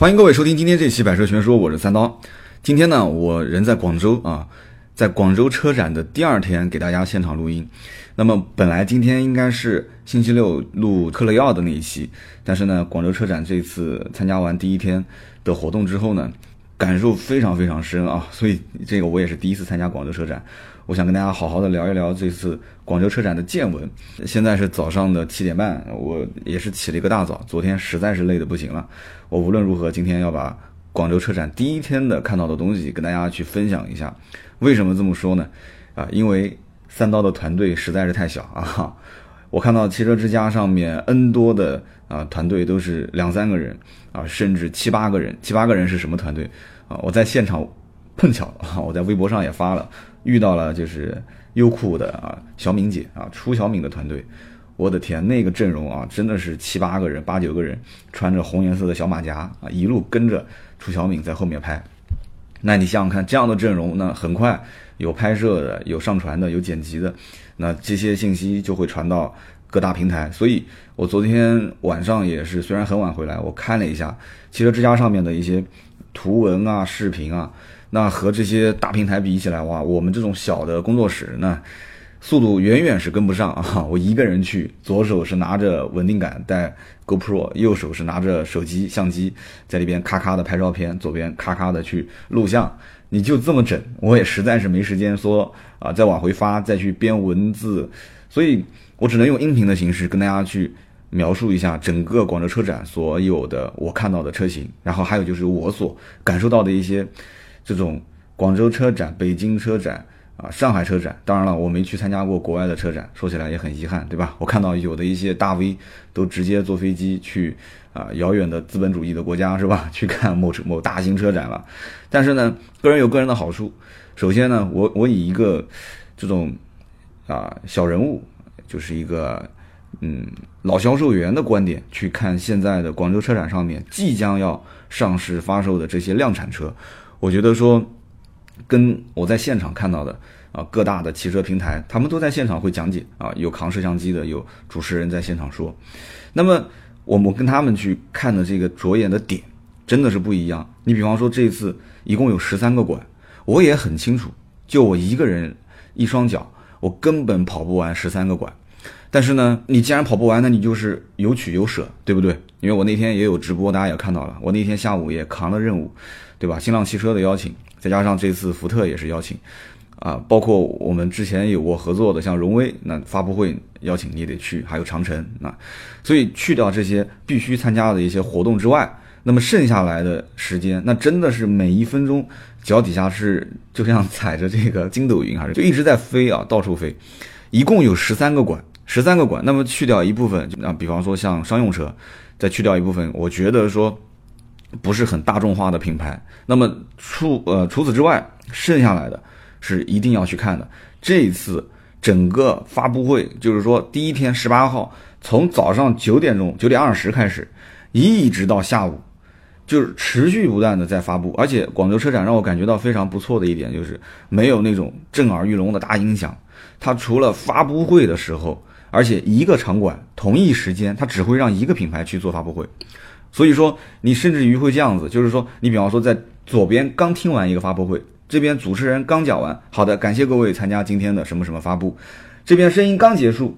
欢迎各位收听今天这期《百车全说》，我是三刀。今天呢，我人在广州啊，在广州车展的第二天给大家现场录音。那么本来今天应该是星期六录克雷奥的那一期，但是呢，广州车展这次参加完第一天的活动之后呢，感受非常非常深啊，所以这个我也是第一次参加广州车展，我想跟大家好好的聊一聊这次广州车展的见闻。现在是早上的七点半，我也是起了一个大早，昨天实在是累得不行了，我无论如何今天要把广州车展第一天的看到的东西跟大家去分享一下。为什么这么说呢？啊，因为。三刀的团队实在是太小啊！我看到汽车之家上面 N 多的啊团队都是两三个人啊，甚至七八个人。七八个人是什么团队啊？我在现场碰巧啊，我在微博上也发了，遇到了就是优酷的啊小敏姐啊，出小敏的团队。我的天，那个阵容啊，真的是七八个人、八九个人，穿着红颜色的小马甲啊，一路跟着出小敏在后面拍。那你想想看，这样的阵容，那很快。有拍摄的，有上传的，有剪辑的，那这些信息就会传到各大平台。所以我昨天晚上也是，虽然很晚回来，我看了一下汽车之家上面的一些图文啊、视频啊，那和这些大平台比起来，哇，我们这种小的工作室，那速度远远是跟不上啊！我一个人去，左手是拿着稳定杆带 GoPro，右手是拿着手机相机，在里边咔咔的拍照片，左边咔咔的去录像。你就这么整，我也实在是没时间说啊，再往回发，再去编文字，所以我只能用音频的形式跟大家去描述一下整个广州车展所有的我看到的车型，然后还有就是我所感受到的一些这种广州车展、北京车展。啊，上海车展，当然了，我没去参加过国外的车展，说起来也很遗憾，对吧？我看到有的一些大 V 都直接坐飞机去啊，遥远的资本主义的国家，是吧？去看某车某大型车展了。但是呢，个人有个人的好处。首先呢，我我以一个这种啊小人物，就是一个嗯老销售员的观点去看现在的广州车展上面即将要上市发售的这些量产车，我觉得说。跟我在现场看到的啊，各大的汽车平台，他们都在现场会讲解啊，有扛摄像机的，有主持人在现场说。那么我们跟他们去看的这个着眼的点，真的是不一样。你比方说这次一共有十三个馆，我也很清楚，就我一个人一双脚，我根本跑不完十三个馆。但是呢，你既然跑不完，那你就是有取有舍，对不对？因为我那天也有直播，大家也看到了，我那天下午也扛了任务，对吧？新浪汽车的邀请。再加上这次福特也是邀请，啊，包括我们之前有过合作的，像荣威，那发布会邀请你得去，还有长城，那，所以去掉这些必须参加的一些活动之外，那么剩下来的时间，那真的是每一分钟脚底下是就像踩着这个筋斗云，还是就一直在飞啊，到处飞。一共有十三个馆，十三个馆，那么去掉一部分，啊，比方说像商用车，再去掉一部分，我觉得说。不是很大众化的品牌，那么除呃除此之外，剩下来的是一定要去看的。这一次整个发布会，就是说第一天十八号，从早上九点钟九点二十开始，一直到下午，就是持续不断的在发布。而且广州车展让我感觉到非常不错的一点，就是没有那种震耳欲聋的大音响。它除了发布会的时候，而且一个场馆同一时间，它只会让一个品牌去做发布会。所以说，你甚至于会这样子，就是说，你比方说在左边刚听完一个发布会，这边主持人刚讲完，好的，感谢各位参加今天的什么什么发布，这边声音刚结束，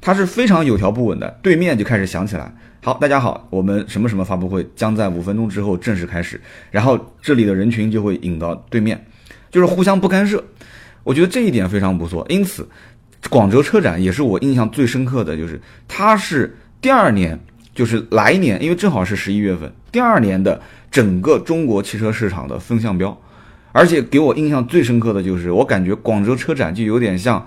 它是非常有条不紊的，对面就开始响起来，好，大家好，我们什么什么发布会将在五分钟之后正式开始，然后这里的人群就会引到对面，就是互相不干涉，我觉得这一点非常不错，因此，广州车展也是我印象最深刻的就是它是第二年。就是来年，因为正好是十一月份，第二年的整个中国汽车市场的风向标，而且给我印象最深刻的就是，我感觉广州车展就有点像，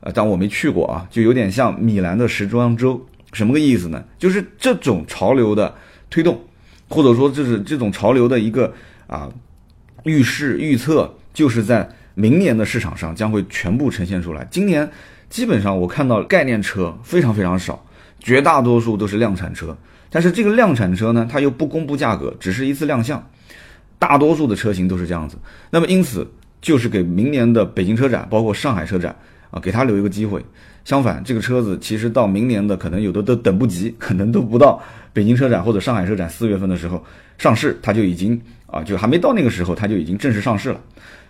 呃，但我没去过啊，就有点像米兰的时装周，什么个意思呢？就是这种潮流的推动，或者说就是这种潮流的一个啊预示预测，就是在明年的市场上将会全部呈现出来。今年基本上我看到概念车非常非常少。绝大多数都是量产车，但是这个量产车呢，它又不公布价格，只是一次亮相。大多数的车型都是这样子。那么因此，就是给明年的北京车展，包括上海车展啊，给他留一个机会。相反，这个车子其实到明年的可能有的都等不及，可能都不到北京车展或者上海车展四月份的时候上市，它就已经啊，就还没到那个时候，它就已经正式上市了。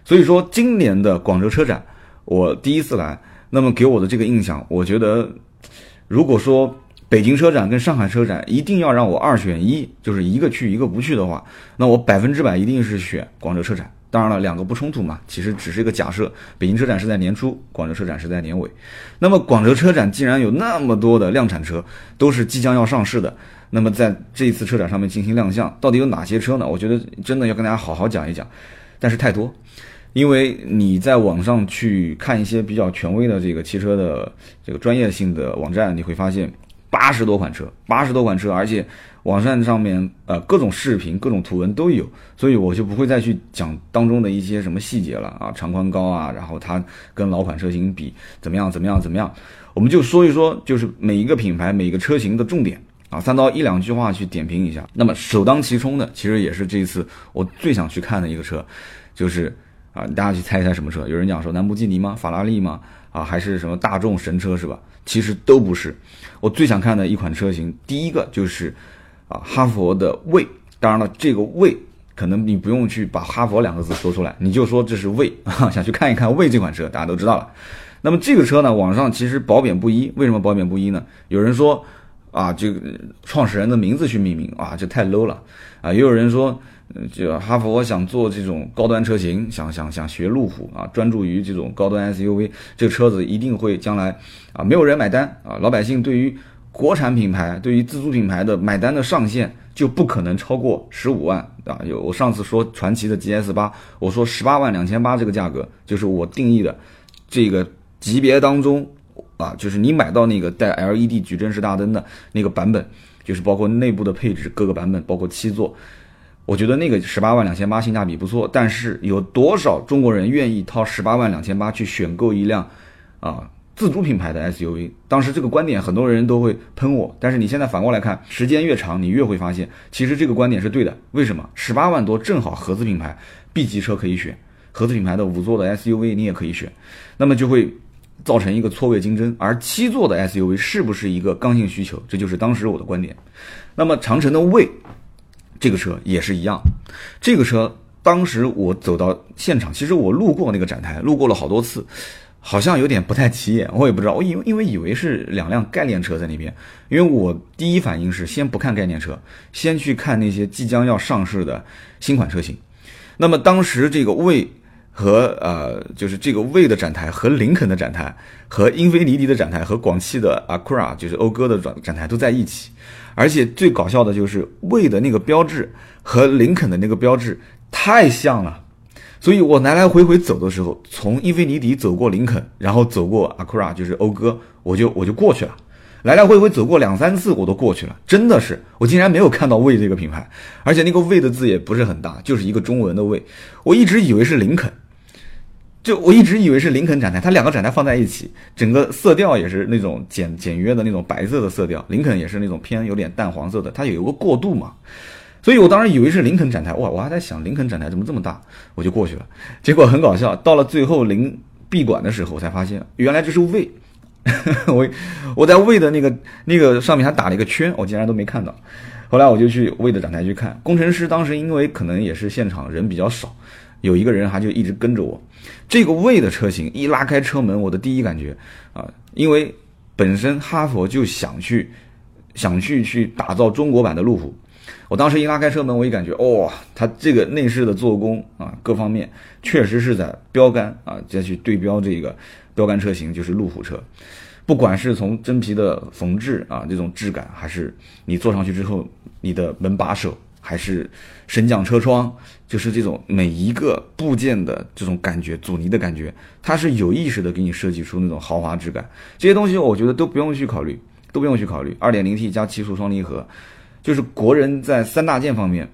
所以说，今年的广州车展，我第一次来，那么给我的这个印象，我觉得，如果说北京车展跟上海车展一定要让我二选一，就是一个去一个不去的话，那我百分之百一定是选广州车展。当然了，两个不冲突嘛，其实只是一个假设。北京车展是在年初，广州车展是在年尾。那么广州车展既然有那么多的量产车，都是即将要上市的，那么在这一次车展上面进行亮相，到底有哪些车呢？我觉得真的要跟大家好好讲一讲。但是太多，因为你在网上去看一些比较权威的这个汽车的这个专业性的网站，你会发现八十多款车，八十多款车，而且。网站上面呃各种视频、各种图文都有，所以我就不会再去讲当中的一些什么细节了啊，长宽高啊，然后它跟老款车型比怎么样怎么样怎么样，我们就说一说，就是每一个品牌、每个车型的重点啊，三到一两句话去点评一下。那么首当其冲的，其实也是这一次我最想去看的一个车，就是啊，大家去猜一猜什么车？有人讲说兰博基尼吗？法拉利吗？啊，还是什么大众神车是吧？其实都不是。我最想看的一款车型，第一个就是。啊，哈佛的魏，当然了，这个魏可能你不用去把哈佛两个字说出来，你就说这是魏 啊，想去看一看魏这款车，大家都知道了。那么这个车呢，网上其实褒贬不一，为什么褒贬不一呢？有人说啊，这个创始人的名字去命名啊，这太 low 了啊，也有人说，就哈佛想做这种高端车型，想想想学路虎啊，专注于这种高端 SUV，这个车子一定会将来啊，没有人买单啊，老百姓对于。国产品牌对于自主品牌的买单的上限就不可能超过十五万啊！有我上次说传奇的 GS 八，我说十八万两千八这个价格就是我定义的这个级别当中啊，就是你买到那个带 LED 矩阵式大灯的那个版本，就是包括内部的配置各个版本，包括七座，我觉得那个十八万两千八性价比不错。但是有多少中国人愿意掏十八万两千八去选购一辆啊？自主品牌的 SUV，当时这个观点很多人都会喷我，但是你现在反过来看，时间越长，你越会发现，其实这个观点是对的。为什么？十八万多正好合资品牌 B 级车可以选，合资品牌的五座的 SUV 你也可以选，那么就会造成一个错位竞争。而七座的 SUV 是不是一个刚性需求？这就是当时我的观点。那么长城的魏这个车也是一样，这个车当时我走到现场，其实我路过那个展台，路过了好多次。好像有点不太起眼，我也不知道，我以为因为以为是两辆概念车在那边，因为我第一反应是先不看概念车，先去看那些即将要上市的新款车型。那么当时这个魏和呃，就是这个魏的展台和林肯的展台和英菲尼迪的展台和广汽的 Acura 就是讴歌的展展台都在一起，而且最搞笑的就是魏的那个标志和林肯的那个标志太像了。所以我来来回回走的时候，从英菲尼迪走过林肯，然后走过 Acura，就是讴歌，我就我就过去了。来来回回走过两三次，我都过去了。真的是，我竟然没有看到魏这个品牌，而且那个魏的字也不是很大，就是一个中文的魏。我一直以为是林肯，就我一直以为是林肯展台，它两个展台放在一起，整个色调也是那种简简约的那种白色的色调，林肯也是那种偏有点淡黄色的，它有一个过渡嘛。所以我当时以为是林肯展台，哇，我还在想林肯展台怎么这么大，我就过去了。结果很搞笑，到了最后临闭馆的时候，我才发现原来这是魏。我我在魏的那个那个上面还打了一个圈，我竟然都没看到。后来我就去魏的展台去看，工程师当时因为可能也是现场人比较少，有一个人还就一直跟着我。这个魏的车型一拉开车门，我的第一感觉啊，因为本身哈佛就想去想去去打造中国版的路虎。我当时一拉开车门，我一感觉，哇，它这个内饰的做工啊，各方面确实是在标杆啊，再去对标这个标杆车型，就是路虎车。不管是从真皮的缝制啊，这种质感，还是你坐上去之后，你的门把手，还是升降车窗，就是这种每一个部件的这种感觉，阻尼的感觉，它是有意识的给你设计出那种豪华质感。这些东西我觉得都不用去考虑，都不用去考虑。二点零 T 加七速双离合。就是国人在三大件方面，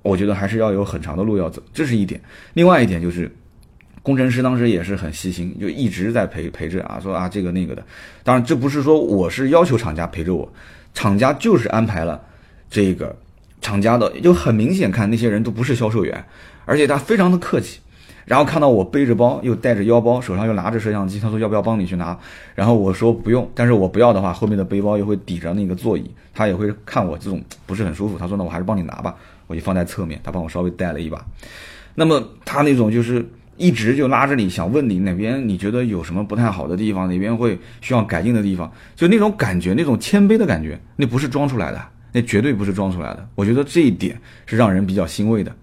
我觉得还是要有很长的路要走，这是一点。另外一点就是，工程师当时也是很细心，就一直在陪陪着啊，说啊这个那个的。当然，这不是说我是要求厂家陪着我，厂家就是安排了这个厂家的，就很明显看那些人都不是销售员，而且他非常的客气。然后看到我背着包，又带着腰包，手上又拿着摄像机，他说要不要帮你去拿？然后我说不用，但是我不要的话，后面的背包又会抵着那个座椅，他也会看我这种不是很舒服。他说那我还是帮你拿吧，我就放在侧面，他帮我稍微带了一把。那么他那种就是一直就拉着你想问你哪边你觉得有什么不太好的地方，哪边会需要改进的地方，就那种感觉，那种谦卑的感觉，那不是装出来的，那绝对不是装出来的。我觉得这一点是让人比较欣慰的。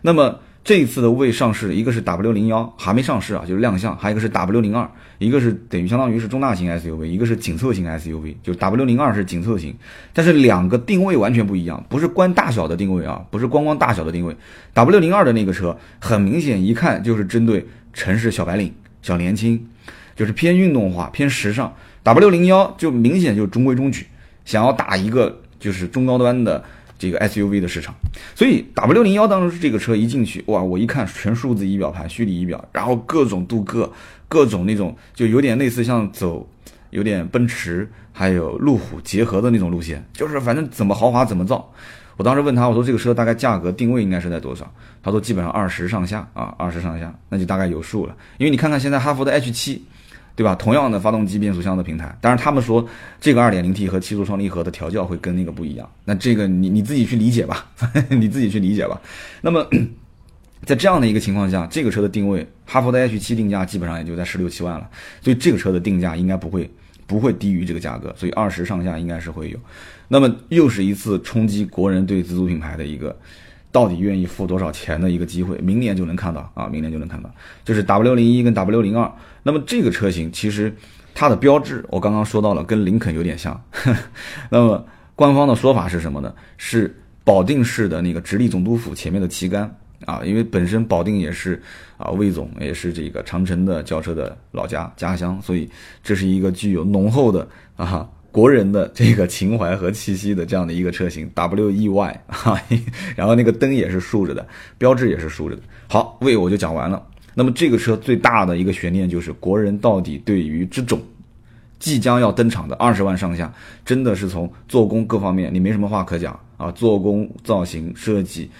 那么。这一次的未上市，一个是 W 零幺还没上市啊，就是亮相；还有一个是 W 零二，一个是等于相当于是中大型 SUV，一个是紧凑型 SUV。就 W 零二是紧凑型，但是两个定位完全不一样，不是关大小的定位啊，不是光光大小的定位。W 零二的那个车很明显，一看就是针对城市小白领、小年轻，就是偏运动化、偏时尚。W 零幺就明显就中规中矩，想要打一个就是中高端的。这个 SUV 的市场，所以 W 零幺当时这个车一进去，哇，我一看全数字仪表盘、虚拟仪表，然后各种镀铬，各种那种就有点类似像走有点奔驰还有路虎结合的那种路线，就是反正怎么豪华怎么造。我当时问他，我说这个车大概价格定位应该是在多少？他说基本上二十上下啊，二十上下，那就大概有数了。因为你看看现在哈弗的 H 七。对吧？同样的发动机、变速箱的平台，当然他们说这个 2.0T 和七速双离合的调教会跟那个不一样。那这个你你自己去理解吧，你自己去理解吧。那么 在这样的一个情况下，这个车的定位，哈弗的 H7 定价基本上也就在十六七万了，所以这个车的定价应该不会不会低于这个价格，所以二十上下应该是会有。那么又是一次冲击国人对自主品牌的一个。到底愿意付多少钱的一个机会，明年就能看到啊！明年就能看到，就是 W 零一跟 W 零二。那么这个车型其实它的标志，我刚刚说到了，跟林肯有点像。那么官方的说法是什么呢？是保定市的那个直隶总督府前面的旗杆啊，因为本身保定也是啊魏总也是这个长城的轿车的老家家乡，所以这是一个具有浓厚的啊。国人的这个情怀和气息的这样的一个车型，W E Y 哈，然后那个灯也是竖着的，标志也是竖着的。好，为我就讲完了。那么这个车最大的一个悬念就是，国人到底对于这种即将要登场的二十万上下，真的是从做工各方面你没什么话可讲啊，做工、造型、设计。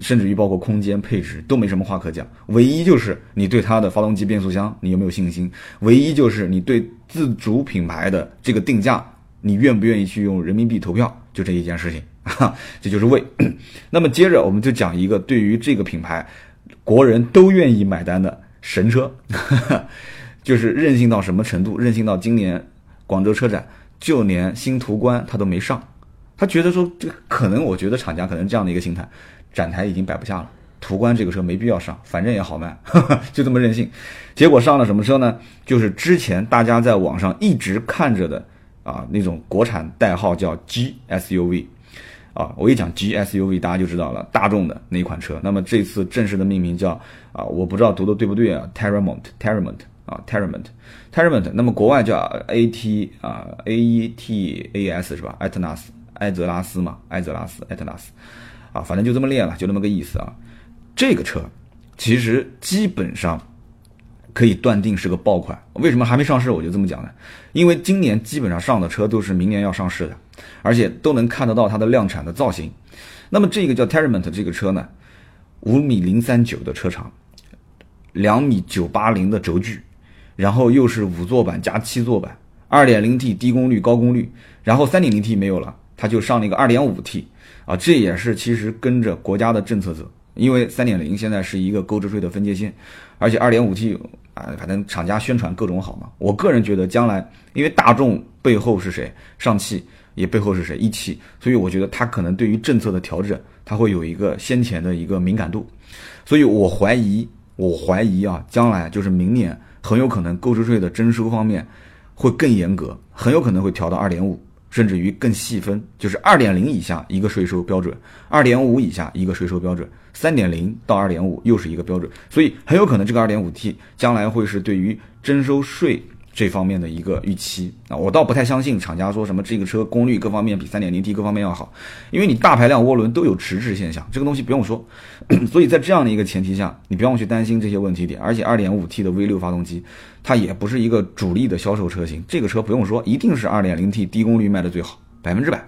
甚至于包括空间配置都没什么话可讲，唯一就是你对它的发动机、变速箱你有没有信心？唯一就是你对自主品牌的这个定价，你愿不愿意去用人民币投票？就这一件事情，哈，这就是为。那么接着我们就讲一个对于这个品牌，国人都愿意买单的神车，就是任性到什么程度？任性到今年广州车展就连新途观它都没上，他觉得说这可能，我觉得厂家可能这样的一个心态。展台已经摆不下了，途观这个车没必要上，反正也好卖，就这么任性。结果上了什么车呢？就是之前大家在网上一直看着的啊那种国产代号叫 G SUV，啊，我一讲 G SUV 大家就知道了，大众的那款车。那么这次正式的命名叫啊，我不知道读的对不对啊，Terramont，Terramont 啊，Terramont，Terramont。那么国外叫 AT 啊，AETAS 是吧？艾特纳斯，埃泽拉斯嘛，埃泽拉斯，艾特纳斯。啊，反正就这么练了，就那么个意思啊。这个车其实基本上可以断定是个爆款。为什么还没上市？我就这么讲呢，因为今年基本上上的车都是明年要上市的，而且都能看得到它的量产的造型。那么这个叫 Terramont 这个车呢，五米零三九的车长，两米九八零的轴距，然后又是五座版加七座版，二点零 T 低功率高功率，然后三点零 T 没有了，它就上了一个二点五 T。啊，这也是其实跟着国家的政策走，因为三点零现在是一个购置税的分界线，而且二点五 T 啊，反正厂家宣传各种好嘛。我个人觉得将来，因为大众背后是谁，上汽也背后是谁，一汽，所以我觉得它可能对于政策的调整，它会有一个先前的一个敏感度，所以我怀疑，我怀疑啊，将来就是明年很有可能购置税的征收方面会更严格，很有可能会调到二点五。甚至于更细分，就是二点零以下一个税收标准，二点五以下一个税收标准，三点零到二点五又是一个标准，所以很有可能这个二点五 T 将来会是对于征收税。这方面的一个预期啊，我倒不太相信厂家说什么这个车功率各方面比三点零 T 各方面要好，因为你大排量涡轮都有迟滞现象，这个东西不用说。所以在这样的一个前提下，你不用去担心这些问题点。而且二点五 T 的 V 六发动机，它也不是一个主力的销售车型，这个车不用说，一定是二点零 T 低功率卖的最好，百分之百。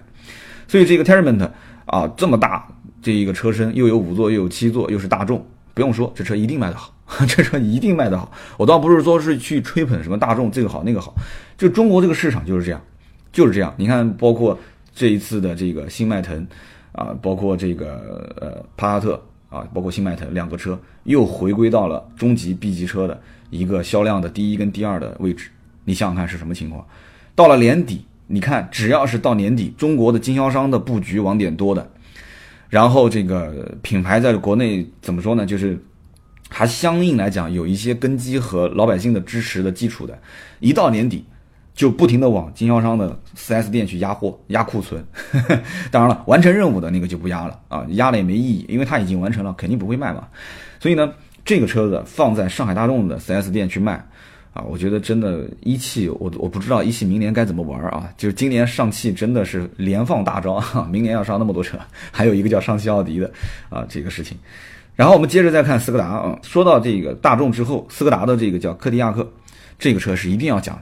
所以这个 Terrament 啊这么大这一个车身，又有五座又有七座，又是大众，不用说，这车一定卖得好。这车一定卖得好。我倒不是说是去吹捧什么大众这个好那个好，就中国这个市场就是这样，就是这样。你看，包括这一次的这个新迈腾啊，包括这个呃帕萨特啊，包括新迈腾两个车又回归到了中级 B 级车的一个销量的第一跟第二的位置。你想想看是什么情况？到了年底，你看只要是到年底，中国的经销商的布局网点多的。然后这个品牌在国内怎么说呢？就是还相应来讲有一些根基和老百姓的支持的基础的。一到年底，就不停的往经销商的 4S 店去压货、压库存。当然了，完成任务的那个就不压了啊，压了也没意义，因为它已经完成了，肯定不会卖嘛。所以呢，这个车子放在上海大众的 4S 店去卖。啊，我觉得真的一汽，我我不知道一汽明年该怎么玩啊！就是今年上汽真的是连放大招，明年要上那么多车，还有一个叫上汽奥迪的啊，这个事情。然后我们接着再看斯柯达啊，说到这个大众之后，斯柯达的这个叫柯迪亚克，这个车是一定要讲的，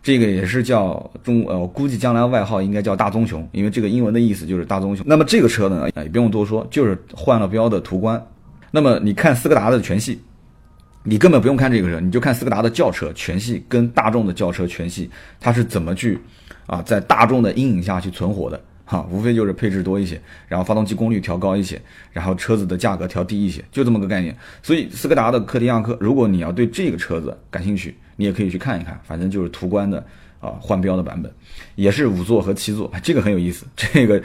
这个也是叫中呃，我估计将来外号应该叫大棕熊，因为这个英文的意思就是大棕熊。那么这个车呢，也不用多说，就是换了标的途观。那么你看斯柯达的全系。你根本不用看这个车，你就看斯柯达的轿车全系跟大众的轿车全系，它是怎么去啊，在大众的阴影下去存活的哈，无非就是配置多一些，然后发动机功率调高一些，然后车子的价格调低一些，就这么个概念。所以斯柯达的柯迪亚克，如果你要对这个车子感兴趣，你也可以去看一看，反正就是途观的啊换标的版本，也是五座和七座，这个很有意思，这个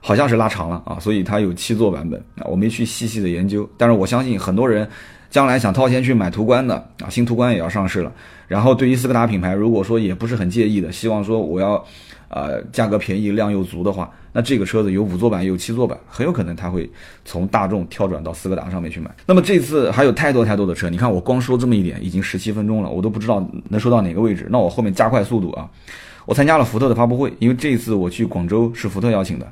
好像是拉长了啊，所以它有七座版本啊，我没去细细的研究，但是我相信很多人。将来想掏钱去买途观的啊，新途观也要上市了。然后对于斯柯达品牌，如果说也不是很介意的，希望说我要，呃，价格便宜、量又足的话，那这个车子有五座版，有七座版，很有可能他会从大众跳转到斯柯达上面去买。那么这次还有太多太多的车，你看我光说这么一点已经十七分钟了，我都不知道能说到哪个位置。那我后面加快速度啊，我参加了福特的发布会，因为这次我去广州是福特邀请的。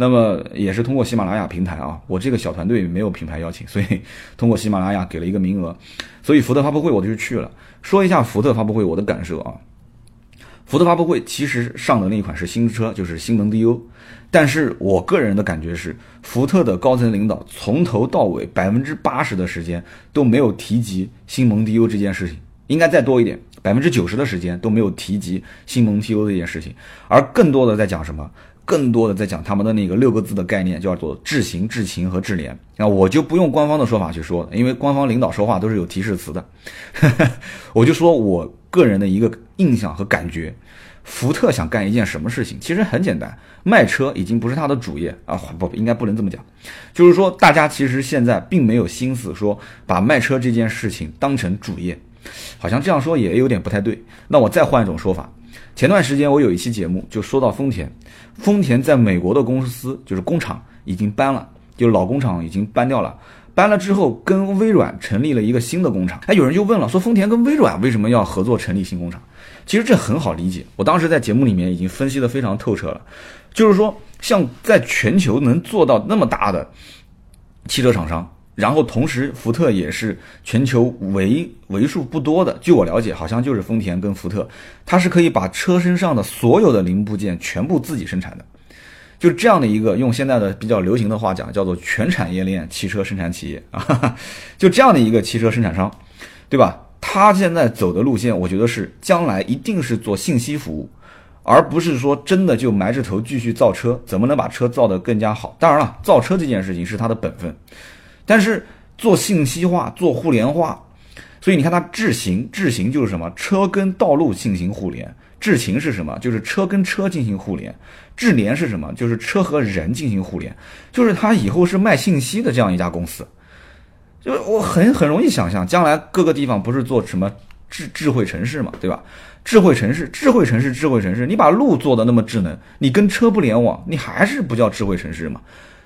那么也是通过喜马拉雅平台啊，我这个小团队没有品牌邀请，所以 通过喜马拉雅给了一个名额，所以福特发布会我就去了。说一下福特发布会我的感受啊，福特发布会其实上的那一款是新车，就是新蒙迪欧，但是我个人的感觉是，福特的高层领导从头到尾百分之八十的时间都没有提及新蒙迪欧这件事情，应该再多一点，百分之九十的时间都没有提及新蒙迪欧这件事情，而更多的在讲什么？更多的在讲他们的那个六个字的概念，叫做智行、智勤和智联。那我就不用官方的说法去说，因为官方领导说话都是有提示词的。我就说我个人的一个印象和感觉，福特想干一件什么事情，其实很简单，卖车已经不是他的主业啊，不，应该不能这么讲，就是说大家其实现在并没有心思说把卖车这件事情当成主业，好像这样说也有点不太对。那我再换一种说法。前段时间我有一期节目就说到丰田，丰田在美国的公司就是工厂已经搬了，就老工厂已经搬掉了，搬了之后跟微软成立了一个新的工厂。哎，有人就问了，说丰田跟微软为什么要合作成立新工厂？其实这很好理解，我当时在节目里面已经分析的非常透彻了，就是说像在全球能做到那么大的汽车厂商。然后同时，福特也是全球为为数不多的，据我了解，好像就是丰田跟福特，它是可以把车身上的所有的零部件全部自己生产的，就这样的一个用现在的比较流行的话讲，叫做全产业链汽车生产企业啊，就这样的一个汽车生产商，对吧？他现在走的路线，我觉得是将来一定是做信息服务，而不是说真的就埋着头继续造车，怎么能把车造得更加好？当然了，造车这件事情是他的本分。但是做信息化、做互联化，所以你看它智行，智行就是什么？车跟道路进行互联。智行是什么？就是车跟车进行互联。智联是什么？就是车和人进行互联。就是它以后是卖信息的这样一家公司。就我很很容易想象，将来各个地方不是做什么智智慧城市嘛，对吧？智慧城市，智慧城市，智慧城市，你把路做的那么智能，你跟车不联网，你还是不叫智慧城市嘛？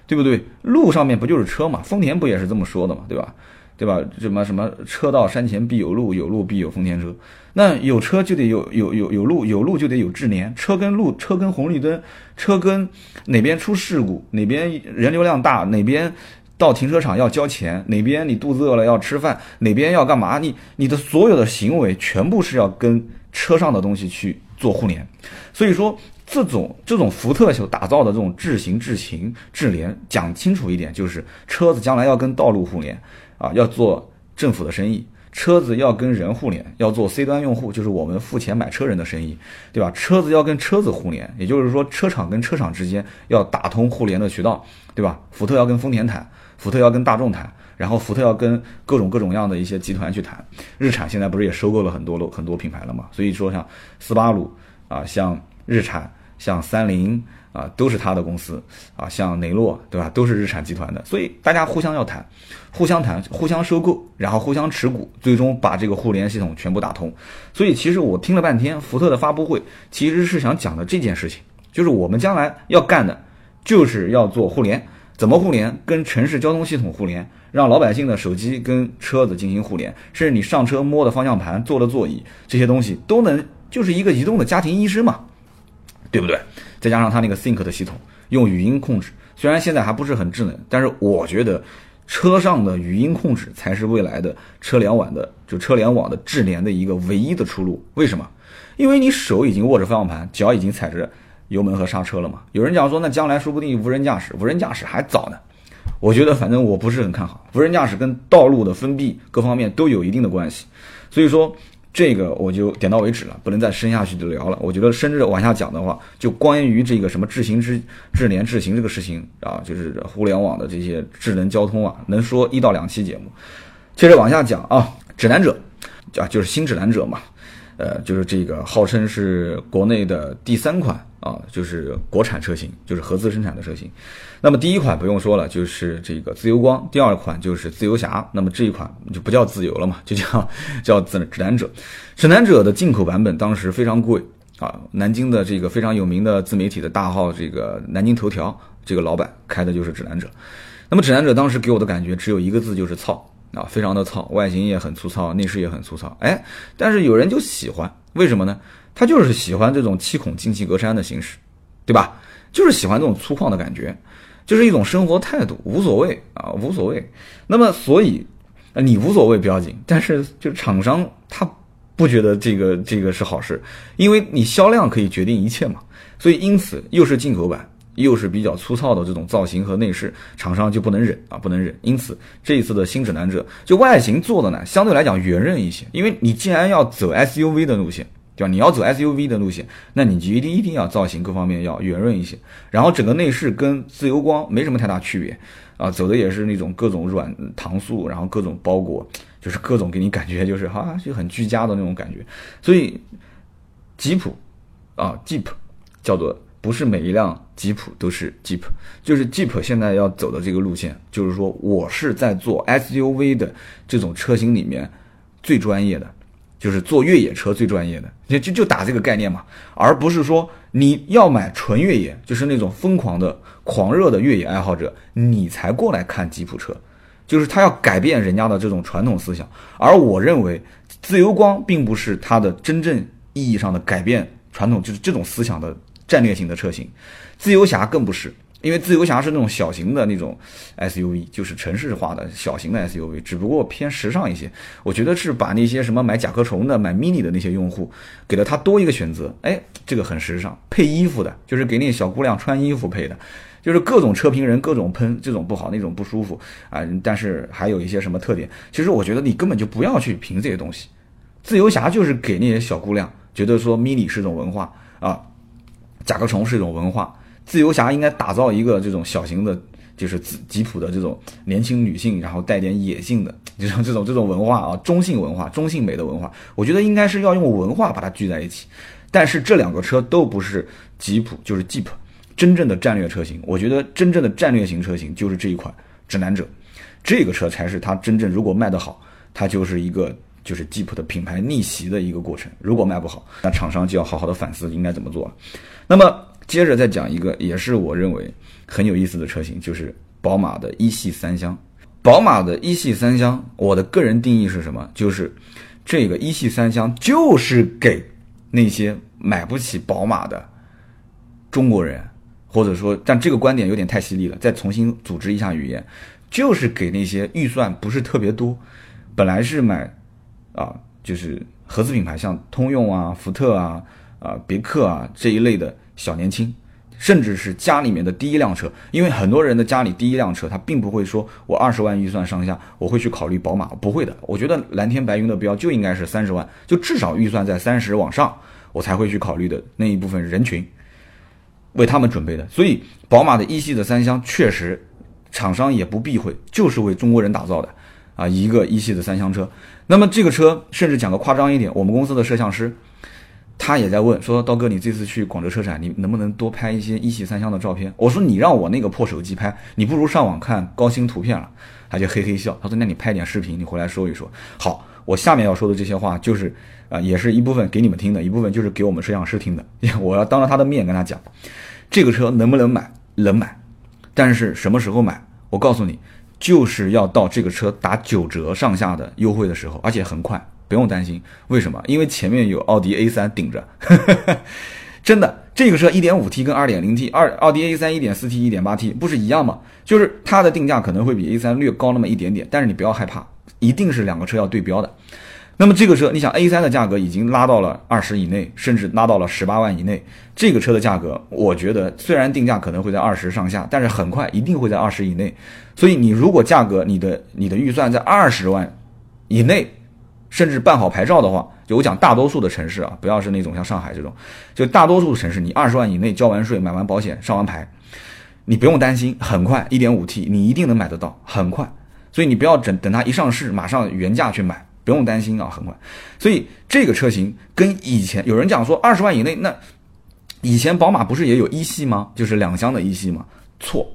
对不对？路上面不就是车嘛？丰田不也是这么说的嘛？对吧？对吧？什么什么车到山前必有路，有路必有丰田车。那有车就得有有有有路，有路就得有智联。车跟路，车跟红绿灯，车跟哪边出事故，哪边人流量大，哪边到停车场要交钱，哪边你肚子饿了要吃饭，哪边要干嘛？你你的所有的行为全部是要跟车上的东西去做互联。所以说。这种这种福特所打造的这种智行、智行、智联，讲清楚一点，就是车子将来要跟道路互联啊，要做政府的生意。车子要跟人互联，要做 C 端用户，就是我们付钱买车人的生意，对吧？车子要跟车子互联，也就是说车厂跟车厂之间要打通互联的渠道，对吧？福特要跟丰田谈，福特要跟大众谈，然后福特要跟各种各种样的一些集团去谈。日产现在不是也收购了很多很多品牌了嘛？所以说像斯巴鲁啊，像日产，像三菱。啊，都是他的公司啊，像雷诺，对吧？都是日产集团的，所以大家互相要谈，互相谈，互相收购，然后互相持股，最终把这个互联系统全部打通。所以其实我听了半天，福特的发布会其实是想讲的这件事情，就是我们将来要干的，就是要做互联，怎么互联？跟城市交通系统互联，让老百姓的手机跟车子进行互联，甚至你上车摸的方向盘、坐的座椅这些东西都能，就是一个移动的家庭医生嘛，对不对？再加上它那个 Think 的系统，用语音控制，虽然现在还不是很智能，但是我觉得车上的语音控制才是未来的车联网的就车联网的智联的一个唯一的出路。为什么？因为你手已经握着方向盘，脚已经踩着油门和刹车了嘛。有人讲说，那将来说不定无人驾驶，无人驾驶还早呢。我觉得反正我不是很看好，无人驾驶跟道路的封闭各方面都有一定的关系，所以说。这个我就点到为止了，不能再深下去的聊了。我觉得深着往下讲的话，就关于这个什么智行智智联智行这个事情啊，就是互联网的这些智能交通啊，能说一到两期节目。接着往下讲啊，指南者啊，就是新指南者嘛。呃，就是这个号称是国内的第三款啊，就是国产车型，就是合资生产的车型。那么第一款不用说了，就是这个自由光；第二款就是自由侠。那么这一款就不叫自由了嘛，就叫 叫指指南者。指南者的进口版本当时非常贵啊，南京的这个非常有名的自媒体的大号，这个南京头条这个老板开的就是指南者。那么指南者当时给我的感觉只有一个字，就是糙。啊，非常的糙，外形也很粗糙，内饰也很粗糙。哎，但是有人就喜欢，为什么呢？他就是喜欢这种七孔进气格栅的形式，对吧？就是喜欢这种粗犷的感觉，就是一种生活态度，无所谓啊，无所谓。那么，所以你无所谓不要紧，但是就厂商他不觉得这个这个是好事，因为你销量可以决定一切嘛。所以，因此又是进口版。又是比较粗糙的这种造型和内饰，厂商就不能忍啊，不能忍。因此，这一次的新指南者就外形做的呢，相对来讲圆润一些。因为你既然要走 SUV 的路线，对吧？你要走 SUV 的路线，那你就一定一定要造型各方面要圆润一些。然后整个内饰跟自由光没什么太大区别啊，走的也是那种各种软糖塑，然后各种包裹，就是各种给你感觉就是哈就很居家的那种感觉。所以，吉普啊，Jeep 叫做。不是每一辆吉普都是 Jeep，就是 Jeep 现在要走的这个路线，就是说我是在做 SUV 的这种车型里面最专业的，就是做越野车最专业的，就就就打这个概念嘛，而不是说你要买纯越野，就是那种疯狂的狂热的越野爱好者，你才过来看吉普车，就是他要改变人家的这种传统思想，而我认为自由光并不是它的真正意义上的改变传统，就是这种思想的。战略型的车型，自由侠更不是，因为自由侠是那种小型的那种 SUV，就是城市化的小型的 SUV，只不过偏时尚一些。我觉得是把那些什么买甲壳虫的、买 mini 的那些用户，给了他多一个选择。哎，这个很时尚，配衣服的，就是给那小姑娘穿衣服配的，就是各种车评人各种喷，这种不好，那种不舒服啊。但是还有一些什么特点？其实我觉得你根本就不要去评这些东西。自由侠就是给那些小姑娘觉得说 mini 是一种文化啊。甲壳虫是一种文化，自由侠应该打造一个这种小型的，就是吉普的这种年轻女性，然后带点野性的，就 像这种这种文化啊，中性文化、中性美的文化，我觉得应该是要用文化把它聚在一起。但是这两个车都不是吉普，就是 Jeep 真正的战略车型。我觉得真正的战略型车型就是这一款指南者，这个车才是它真正如果卖得好，它就是一个。就是吉普的品牌逆袭的一个过程。如果卖不好，那厂商就要好好的反思应该怎么做了。那么接着再讲一个，也是我认为很有意思的车型，就是宝马的一系三厢。宝马的一系三厢，我的个人定义是什么？就是这个一系三厢就是给那些买不起宝马的中国人，或者说，但这个观点有点太犀利了，再重新组织一下语言，就是给那些预算不是特别多，本来是买。啊，就是合资品牌，像通用啊、福特啊、啊别克啊这一类的小年轻，甚至是家里面的第一辆车，因为很多人的家里第一辆车，他并不会说我二十万预算上下，我会去考虑宝马，不会的。我觉得蓝天白云的标就应该是三十万，就至少预算在三十往上，我才会去考虑的那一部分人群，为他们准备的。所以，宝马的一系的三厢确实，厂商也不避讳，就是为中国人打造的啊，一个一系的三厢车。那么这个车，甚至讲个夸张一点，我们公司的摄像师。他也在问说：“刀哥，你这次去广州车展，你能不能多拍一些一系三厢的照片？”我说：“你让我那个破手机拍，你不如上网看高清图片了。”他就嘿嘿笑，他说：“那你拍点视频，你回来说一说。”好，我下面要说的这些话就是，啊，也是一部分给你们听的，一部分就是给我们摄像师听的。我要当着他的面跟他讲，这个车能不能买？能买，但是什么时候买？我告诉你，就是要到这个车打九折上下的优惠的时候，而且很快。不用担心，为什么？因为前面有奥迪 A3 顶着，真的，这个车 1.5T 跟 2.0T，二奥迪 A3 1.4T、1.8T 不是一样吗？就是它的定价可能会比 A3 略高那么一点点，但是你不要害怕，一定是两个车要对标的。那么这个车，你想 A3 的价格已经拉到了二十以内，甚至拉到了十八万以内，这个车的价格，我觉得虽然定价可能会在二十上下，但是很快一定会在二十以内。所以你如果价格你的你的预算在二十万以内。甚至办好牌照的话，就我讲大多数的城市啊，不要是那种像上海这种，就大多数的城市，你二十万以内交完税、买完保险、上完牌，你不用担心，很快一点五 T 你一定能买得到，很快。所以你不要等等它一上市，马上原价去买，不用担心啊，很快。所以这个车型跟以前有人讲说二十万以内，那以前宝马不是也有一系吗？就是两厢的一系吗？错。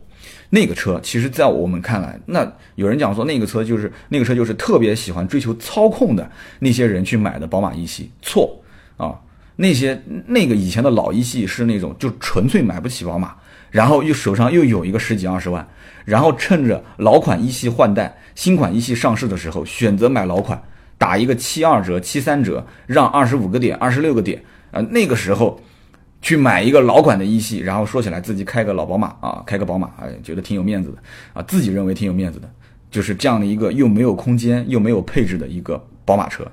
那个车其实，在我们看来，那有人讲说那个车就是那个车就是特别喜欢追求操控的那些人去买的宝马一系，错啊！那些那个以前的老一系是那种就纯粹买不起宝马，然后又手上又有一个十几二十万，然后趁着老款一系换代、新款一系上市的时候，选择买老款，打一个七二折、七三折，让二十五个点、二十六个点啊，那个时候。去买一个老款的一系，然后说起来自己开个老宝马啊，开个宝马，哎，觉得挺有面子的啊，自己认为挺有面子的，就是这样的一个又没有空间又没有配置的一个宝马车。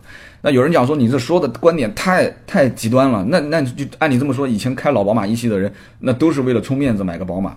那有人讲说你这说的观点太太极端了，那那就按你这么说，以前开老宝马一系的人，那都是为了充面子买个宝马，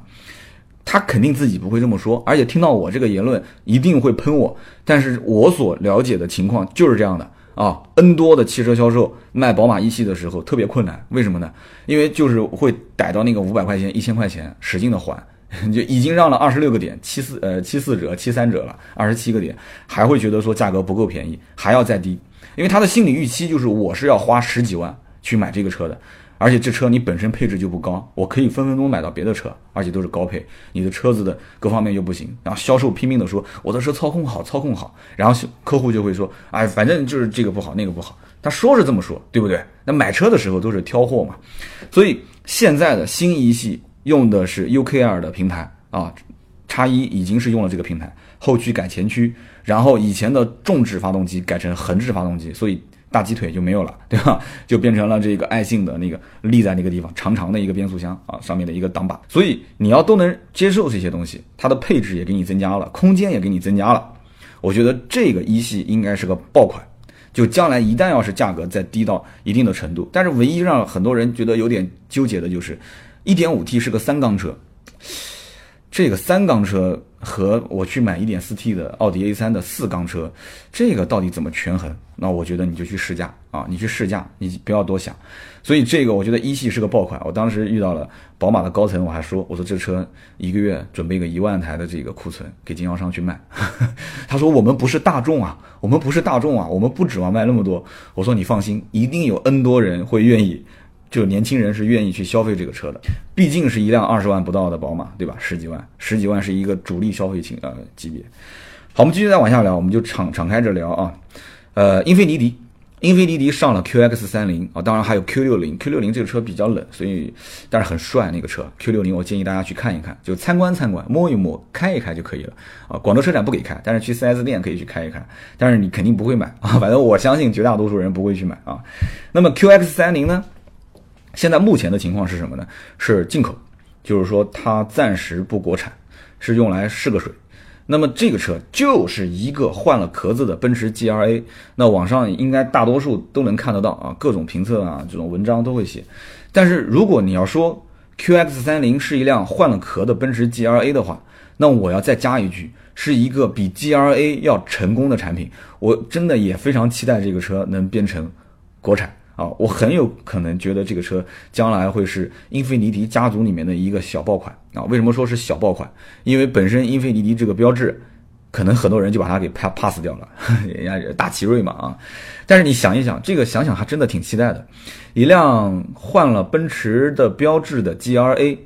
他肯定自己不会这么说，而且听到我这个言论一定会喷我。但是我所了解的情况就是这样的。啊，N 多的汽车销售卖宝马一系的时候特别困难，为什么呢？因为就是会逮到那个五百块钱、一千块钱，使劲的还，就已经让了二十六个点，七四呃七四折、七三折了，二十七个点，还会觉得说价格不够便宜，还要再低，因为他的心理预期就是我是要花十几万去买这个车的。而且这车你本身配置就不高，我可以分分钟买到别的车，而且都是高配。你的车子的各方面又不行，然后销售拼命的说我的车操控好，操控好，然后客户就会说，哎，反正就是这个不好，那个不好。他说是这么说，对不对？那买车的时候都是挑货嘛。所以现在的新一系用的是 UKR 的平台啊，叉一已经是用了这个平台，后驱改前驱，然后以前的重置发动机改成横置发动机，所以。大鸡腿就没有了，对吧？就变成了这个爱信的那个立在那个地方长长的一个变速箱啊，上面的一个挡把。所以你要都能接受这些东西，它的配置也给你增加了，空间也给你增加了。我觉得这个一系应该是个爆款，就将来一旦要是价格再低到一定的程度，但是唯一让很多人觉得有点纠结的就是，一点五 T 是个三缸车。这个三缸车和我去买 1.4T 的奥迪 A3 的四缸车，这个到底怎么权衡？那我觉得你就去试驾啊，你去试驾，你不要多想。所以这个我觉得一系是个爆款。我当时遇到了宝马的高层，我还说，我说这车一个月准备个一万台的这个库存给经销商去卖。他说我们不是大众啊，我们不是大众啊，我们不指望卖那么多。我说你放心，一定有 N 多人会愿意。就年轻人是愿意去消费这个车的，毕竟是一辆二十万不到的宝马，对吧？十几万，十几万是一个主力消费型呃级别。好，我们继续再往下聊，我们就敞敞开着聊啊。呃，英菲尼迪，英菲尼迪上了 QX 三零啊，当然还有 Q 六零，Q 六零这个车比较冷，所以但是很帅那个车。Q 六零我建议大家去看一看，就参观参观，摸一摸，开一开就可以了啊。广州车展不给开，但是去 4S 店可以去开一开，但是你肯定不会买啊。反正我相信绝大多数人不会去买啊。那么 QX 三零呢？现在目前的情况是什么呢？是进口，就是说它暂时不国产，是用来试个水。那么这个车就是一个换了壳子的奔驰 G R A。那网上应该大多数都能看得到啊，各种评测啊，这种文章都会写。但是如果你要说 QX 三零是一辆换了壳的奔驰 GLA 的话，那我要再加一句，是一个比 GLA 要成功的产品。我真的也非常期待这个车能变成国产啊！我很有可能觉得这个车将来会是英菲尼迪家族里面的一个小爆款啊！为什么说是小爆款？因为本身英菲尼迪这个标志。可能很多人就把它给 pass pass 掉了，人家大奇瑞嘛啊，但是你想一想，这个想想还真的挺期待的，一辆换了奔驰的标志的 G R A，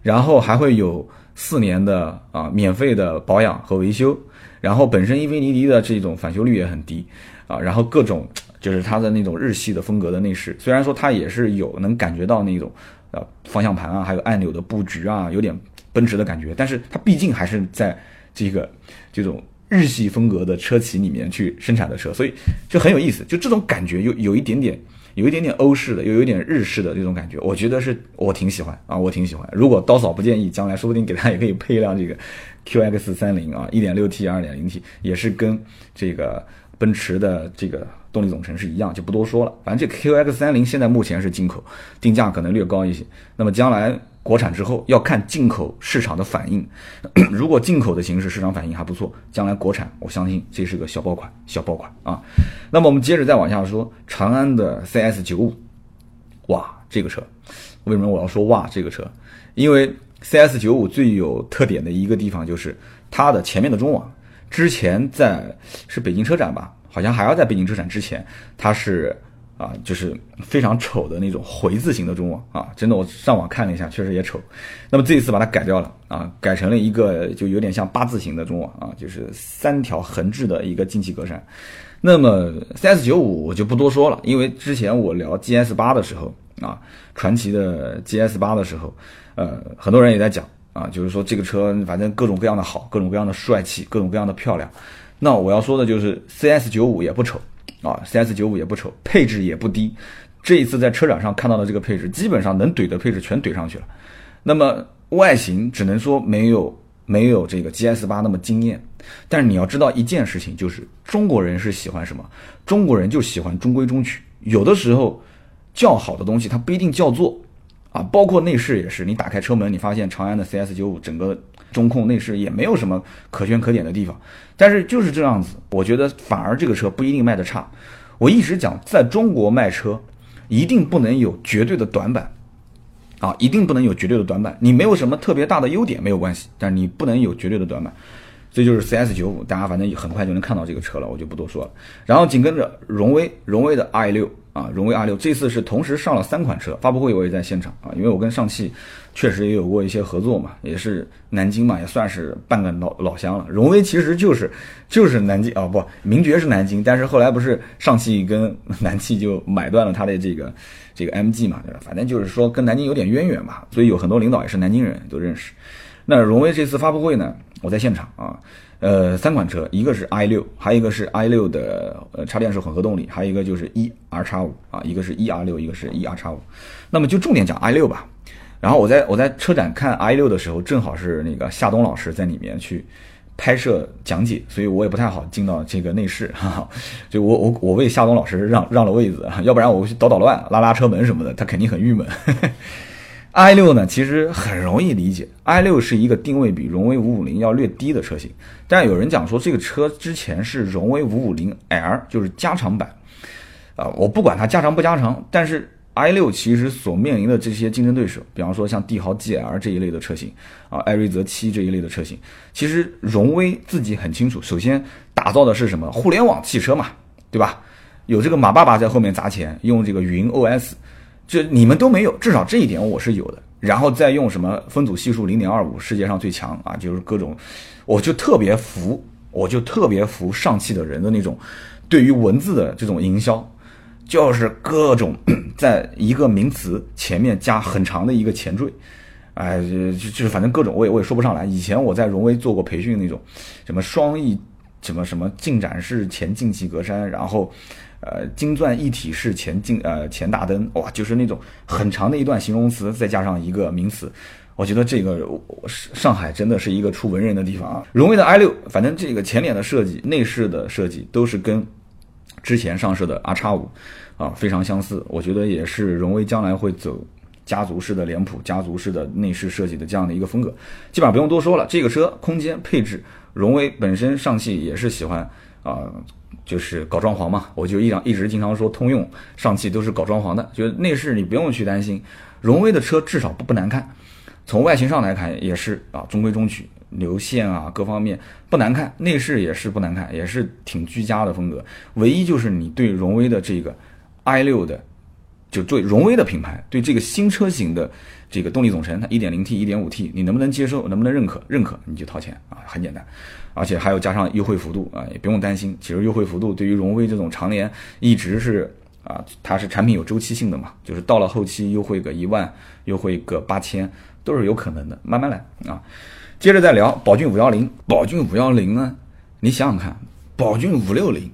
然后还会有四年的啊免费的保养和维修，然后本身英菲尼迪的这种返修率也很低啊，然后各种就是它的那种日系的风格的内饰，虽然说它也是有能感觉到那种呃方向盘啊还有按钮的布局啊有点奔驰的感觉，但是它毕竟还是在。这个这种日系风格的车企里面去生产的车，所以就很有意思。就这种感觉，有有一点点，有一点点欧式的，又有一点日式的这种感觉，我觉得是我挺喜欢啊，我挺喜欢。如果刀嫂不介意，将来说不定给他也可以配一辆这个 QX 三零啊，一点六 T、二点零 T，也是跟这个奔驰的这个动力总成是一样，就不多说了。反正这 QX 三零现在目前是进口，定价可能略高一些。那么将来。国产之后要看进口市场的反应，如果进口的形式市场反应还不错，将来国产我相信这是个小爆款，小爆款啊。那么我们接着再往下说，长安的 CS 九五，哇，这个车，为什么我要说哇这个车？因为 CS 九五最有特点的一个地方就是它的前面的中网，之前在是北京车展吧，好像还要在北京车展之前，它是。啊，就是非常丑的那种回字形的中网啊，真的，我上网看了一下，确实也丑。那么这一次把它改掉了啊，改成了一个就有点像八字形的中网啊，就是三条横置的一个进气格栅。那么 CS 九五我就不多说了，因为之前我聊 GS 八的时候啊，传奇的 GS 八的时候，呃，很多人也在讲啊，就是说这个车反正各种各样的好，各种各样的帅气，各种各样的漂亮。那我要说的就是 CS 九五也不丑。啊，CS 九五也不丑，配置也不低。这一次在车展上看到的这个配置，基本上能怼的配置全怼上去了。那么外形只能说没有没有这个 GS 八那么惊艳。但是你要知道一件事情，就是中国人是喜欢什么？中国人就喜欢中规中矩。有的时候叫好的东西，它不一定叫座啊。包括内饰也是，你打开车门，你发现长安的 CS 九五整个。中控内饰也没有什么可圈可点的地方，但是就是这样子，我觉得反而这个车不一定卖的差。我一直讲，在中国卖车，一定不能有绝对的短板，啊，一定不能有绝对的短板。你没有什么特别大的优点没有关系，但你不能有绝对的短板。这就是 CS 九五，大家反正很快就能看到这个车了，我就不多说了。然后紧跟着荣威，荣威的 i 六啊，荣威 R 六这次是同时上了三款车，发布会我也在现场啊，因为我跟上汽确实也有过一些合作嘛，也是南京嘛，也算是半个老老乡了。荣威其实就是就是南京啊，不，名爵是南京，但是后来不是上汽跟 南汽就买断了他的这个这个 MG 嘛，对吧？反正就是说跟南京有点渊源嘛，所以有很多领导也是南京人，都认识。那荣威这次发布会呢？我在现场啊，呃，三款车，一个是 i 六，还有一个是 i 六的呃插电式混合动力，还有一个就是 e r 叉五啊，一个是 e r 六，一个是 e r 叉五。那么就重点讲 i 六吧。然后我在我在车展看 i 六的时候，正好是那个夏冬老师在里面去拍摄讲解，所以我也不太好进到这个内饰，哈哈，就我我我为夏冬老师让让了位子，要不然我去捣捣乱，拉拉车门什么的，他肯定很郁闷。i 六呢，其实很容易理解。i 六是一个定位比荣威五五零要略低的车型，但有人讲说这个车之前是荣威五五零 L，就是加长版。啊，我不管它加长不加长，但是 i 六其实所面临的这些竞争对手，比方说像帝豪 GL 这一类的车型，啊，艾瑞泽七这一类的车型，其实荣威自己很清楚，首先打造的是什么？互联网汽车嘛，对吧？有这个马爸爸在后面砸钱，用这个云 OS。就你们都没有，至少这一点我是有的。然后再用什么分组系数零点二五，世界上最强啊，就是各种，我就特别服，我就特别服上汽的人的那种，对于文字的这种营销，就是各种 在一个名词前面加很长的一个前缀，哎，就就是反正各种我也我也说不上来。以前我在荣威做过培训那种，什么双翼，什么什么进展式前进气格栅，然后。呃，金钻一体式前进呃前大灯，哇，就是那种很长的一段形容词，再加上一个名词，我觉得这个上海真的是一个出文人的地方啊。荣威的 i 六，反正这个前脸的设计、内饰的设计都是跟之前上市的 R 叉五啊非常相似，我觉得也是荣威将来会走家族式的脸谱、家族式的内饰设计的这样的一个风格，基本上不用多说了。这个车空间配置，荣威本身上汽也是喜欢啊，就是搞装潢嘛。我就一两一直经常说，通用、上汽都是搞装潢的，就是内饰你不用去担心。荣威的车至少不不难看，从外形上来看也是啊中规中矩，流线啊各方面不难看，内饰也是不难看，也是挺居家的风格。唯一就是你对荣威的这个 i 六的。就对荣威的品牌，对这个新车型的这个动力总成，它一点零 T、一点五 T，你能不能接受，能不能认可？认可你就掏钱啊，很简单，而且还有加上优惠幅度啊，也不用担心。其实优惠幅度对于荣威这种常年一直是啊，它是产品有周期性的嘛，就是到了后期优惠个一万，优惠个八千都是有可能的，慢慢来啊。接着再聊宝骏五幺零，宝骏五幺零呢，你想想看，宝骏五六零，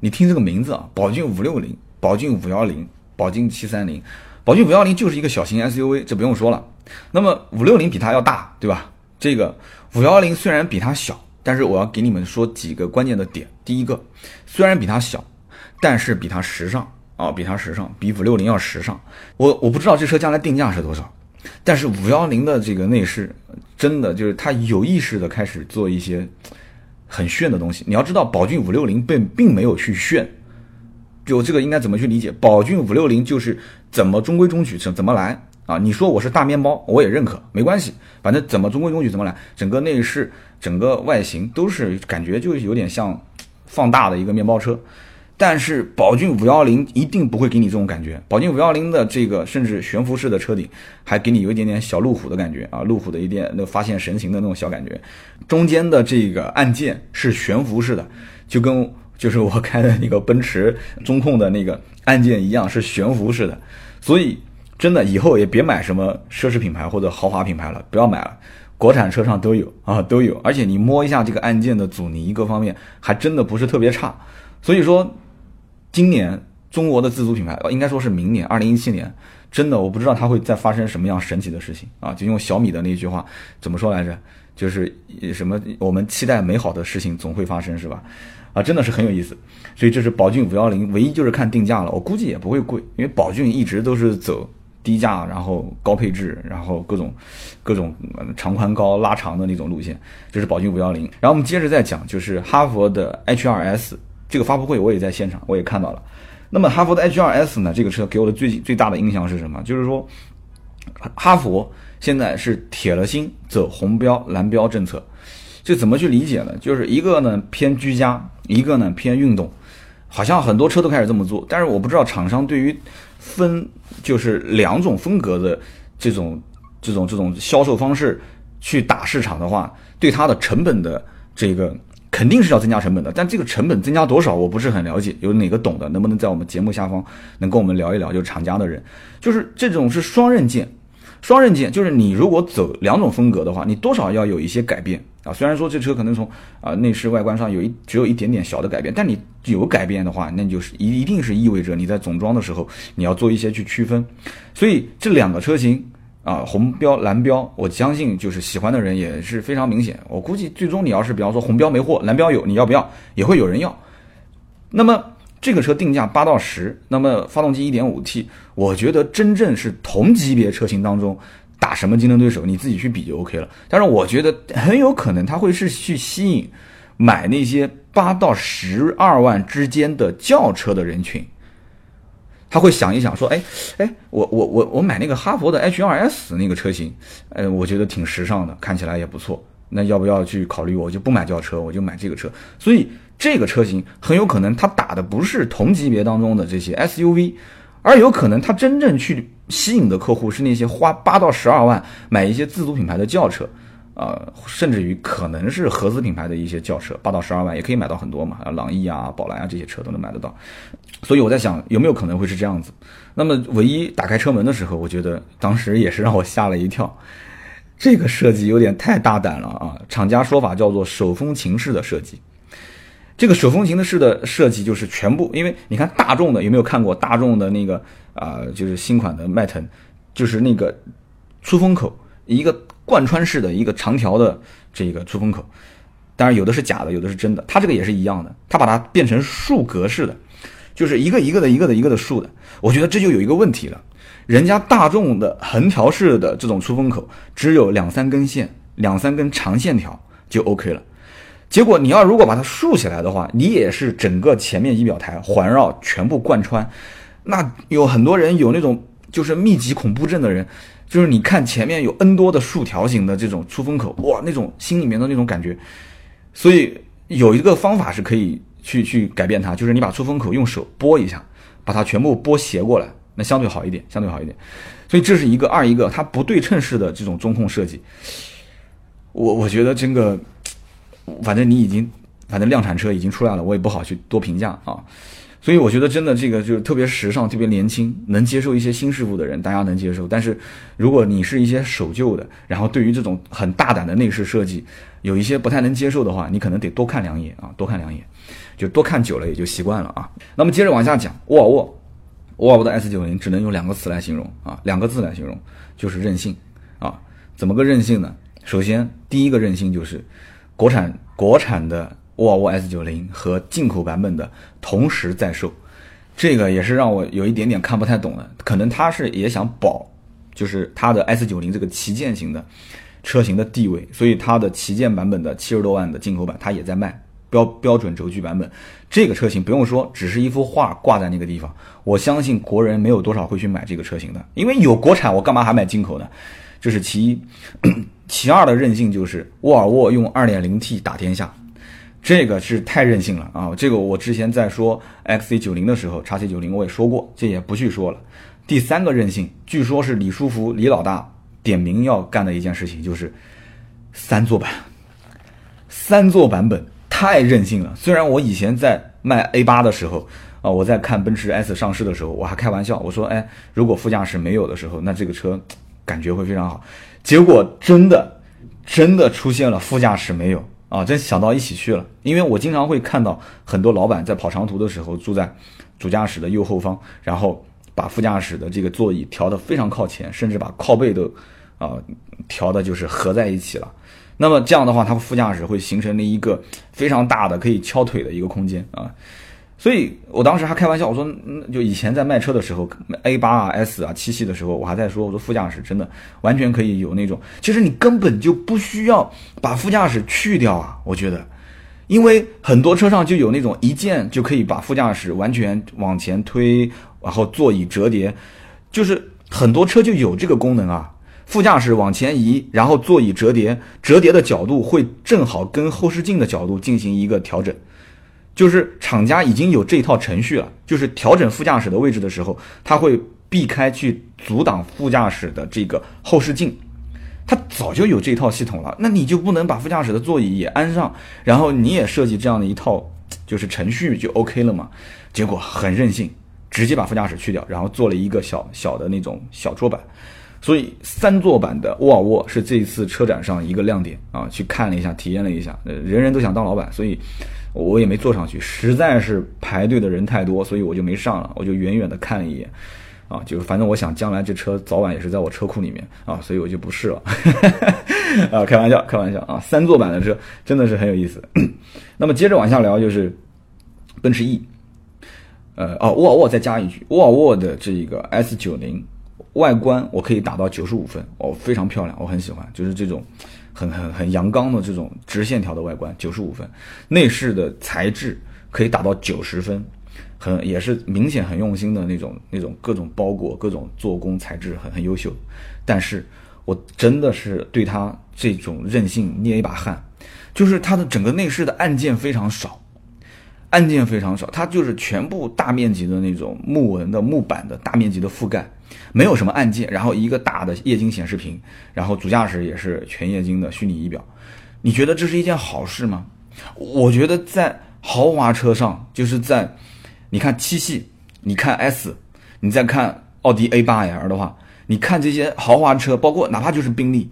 你听这个名字啊，宝骏五六零，宝骏五幺零。宝骏七三零，宝骏五幺零就是一个小型 SUV，这不用说了。那么五六零比它要大，对吧？这个五幺零虽然比它小，但是我要给你们说几个关键的点。第一个，虽然比它小，但是比它时尚啊，比它时尚，比五六零要时尚。我我不知道这车将来定价是多少，但是五幺零的这个内饰真的就是它有意识的开始做一些很炫的东西。你要知道，宝骏五六零并并没有去炫。就这个应该怎么去理解？宝骏五六零就是怎么中规中矩怎怎么来啊？你说我是大面包，我也认可，没关系，反正怎么中规中矩怎么来，整个内饰、整个外形都是感觉就有点像放大的一个面包车。但是宝骏五幺零一定不会给你这种感觉，宝骏五幺零的这个甚至悬浮式的车顶还给你有一点点小路虎的感觉啊，路虎的一点那发现神行的那种小感觉。中间的这个按键是悬浮式的，就跟。就是我开的那个奔驰中控的那个按键一样，是悬浮式的，所以真的以后也别买什么奢侈品牌或者豪华品牌了，不要买了，国产车上都有啊，都有，而且你摸一下这个按键的阻尼各方面，还真的不是特别差。所以说，今年中国的自主品牌，应该说是明年二零一七年，真的我不知道它会再发生什么样神奇的事情啊！就用小米的那句话怎么说来着？就是什么我们期待美好的事情总会发生，是吧？啊，真的是很有意思，所以这是宝骏五幺零，唯一就是看定价了，我估计也不会贵，因为宝骏一直都是走低价，然后高配置，然后各种各种长宽高拉长的那种路线，这是宝骏五幺零。然后我们接着再讲，就是哈佛的 H2S 这个发布会，我也在现场，我也看到了。那么哈佛的 H2S 呢，这个车给我的最最大的印象是什么？就是说，哈佛现在是铁了心走红标蓝标政策。这怎么去理解呢？就是一个呢偏居家，一个呢偏运动，好像很多车都开始这么做。但是我不知道厂商对于分就是两种风格的这种这种这种销售方式去打市场的话，对它的成本的这个肯定是要增加成本的。但这个成本增加多少，我不是很了解。有哪个懂的，能不能在我们节目下方能跟我们聊一聊？就是厂家的人，就是这种是双刃剑。双刃剑就是你如果走两种风格的话，你多少要有一些改变啊。虽然说这车可能从啊内饰外观上有一只有一点点小的改变，但你有改变的话，那就是一一定是意味着你在总装的时候你要做一些去区分。所以这两个车型啊，红标蓝标，我相信就是喜欢的人也是非常明显。我估计最终你要是比方说红标没货，蓝标有，你要不要也会有人要。那么。这个车定价八到十，那么发动机一点五 T，我觉得真正是同级别车型当中打什么竞争对手，你自己去比就 OK 了。但是我觉得很有可能它会是去吸引买那些八到十二万之间的轿车的人群，他会想一想说，哎哎，我我我我买那个哈佛的 H2S 那个车型，呃，我觉得挺时尚的，看起来也不错，那要不要去考虑？我就不买轿车，我就买这个车，所以。这个车型很有可能，它打的不是同级别当中的这些 SUV，而有可能它真正去吸引的客户是那些花八到十二万买一些自主品牌的轿车，呃，甚至于可能是合资品牌的一些轿车，八到十二万也可以买到很多嘛，啊，朗逸啊、宝来啊这些车都能买得到。所以我在想，有没有可能会是这样子？那么唯一打开车门的时候，我觉得当时也是让我吓了一跳，这个设计有点太大胆了啊！厂家说法叫做手风琴式的设计。这个手风琴的式的设计就是全部，因为你看大众的有没有看过大众的那个啊，就是新款的迈腾，就是那个出风口一个贯穿式的一个长条的这个出风口，当然有的是假的，有的是真的，它这个也是一样的，它把它变成竖格式的，就是一个一个的一个的一个的竖的，我觉得这就有一个问题了，人家大众的横条式的这种出风口只有两三根线，两三根长线条就 OK 了。结果你要如果把它竖起来的话，你也是整个前面仪表台环绕全部贯穿。那有很多人有那种就是密集恐怖症的人，就是你看前面有 N 多的竖条形的这种出风口，哇，那种心里面的那种感觉。所以有一个方法是可以去去改变它，就是你把出风口用手拨一下，把它全部拨斜过来，那相对好一点，相对好一点。所以这是一个二一个它不对称式的这种中控设计。我我觉得这个。反正你已经，反正量产车已经出来了，我也不好去多评价啊。所以我觉得真的这个就是特别时尚、特别年轻，能接受一些新事物的人，大家能接受。但是如果你是一些守旧的，然后对于这种很大胆的内饰设计有一些不太能接受的话，你可能得多看两眼啊，多看两眼，就多看久了也就习惯了啊。那么接着往下讲，沃尔沃，沃尔沃的 S 九零只能用两个词来形容啊，两个字来形容，就是任性啊。怎么个任性呢？首先第一个任性就是。国产国产的沃尔沃 S 九零和进口版本的同时在售，这个也是让我有一点点看不太懂的。可能他是也想保，就是它的 S 九零这个旗舰型的车型的地位，所以它的旗舰版本的七十多万的进口版，它也在卖标标准轴距版本。这个车型不用说，只是一幅画挂在那个地方，我相信国人没有多少会去买这个车型的，因为有国产，我干嘛还买进口呢？这是其一。其二的任性就是沃尔沃用 2.0T 打天下，这个是太任性了啊！这个我之前在说 XC90 的时候，XC90 我也说过，这也不去说了。第三个任性，据说是李书福李老大点名要干的一件事情，就是三座版，三座版本太任性了。虽然我以前在卖 A8 的时候啊，我在看奔驰 S 上市的时候，我还开玩笑，我说，哎，如果副驾驶没有的时候，那这个车感觉会非常好。结果真的，真的出现了副驾驶没有啊？真想到一起去了。因为我经常会看到很多老板在跑长途的时候住在主驾驶的右后方，然后把副驾驶的这个座椅调得非常靠前，甚至把靠背都啊调的就是合在一起了。那么这样的话，它副驾驶会形成了一个非常大的可以敲腿的一个空间啊。所以我当时还开玩笑，我说，就以前在卖车的时候，A 八啊、S 啊、七系的时候，我还在说，我说副驾驶真的完全可以有那种，其实你根本就不需要把副驾驶去掉啊，我觉得，因为很多车上就有那种一键就可以把副驾驶完全往前推，然后座椅折叠，就是很多车就有这个功能啊，副驾驶往前移，然后座椅折叠，折叠的角度会正好跟后视镜的角度进行一个调整。就是厂家已经有这一套程序了，就是调整副驾驶的位置的时候，它会避开去阻挡副驾驶的这个后视镜，它早就有这套系统了。那你就不能把副驾驶的座椅也安上，然后你也设计这样的一套就是程序就 OK 了嘛？结果很任性，直接把副驾驶去掉，然后做了一个小小的那种小桌板。所以三座版的沃尔沃是这一次车展上一个亮点啊！去看了一下，体验了一下，呃，人人都想当老板，所以。我也没坐上去，实在是排队的人太多，所以我就没上了。我就远远的看了一眼，啊，就是反正我想将来这车早晚也是在我车库里面啊，所以我就不试了。啊，开玩笑，开玩笑啊！三座版的车真的是很有意思。那么接着往下聊，就是奔驰 E，呃，哦，沃尔沃再加一句，沃尔沃的这个 S 九零外观我可以打到九十五分，哦，非常漂亮，我很喜欢，就是这种。很很很阳刚的这种直线条的外观，九十五分，内饰的材质可以达到九十分，很也是明显很用心的那种那种各种包裹各种做工材质很很优秀，但是我真的是对它这种韧性捏一把汗，就是它的整个内饰的按键非常少，按键非常少，它就是全部大面积的那种木纹的木板的大面积的覆盖。没有什么按键，然后一个大的液晶显示屏，然后主驾驶也是全液晶的虚拟仪表，你觉得这是一件好事吗？我觉得在豪华车上，就是在你看七系，你看 S，你再看奥迪 A8L 的话，你看这些豪华车，包括哪怕就是宾利，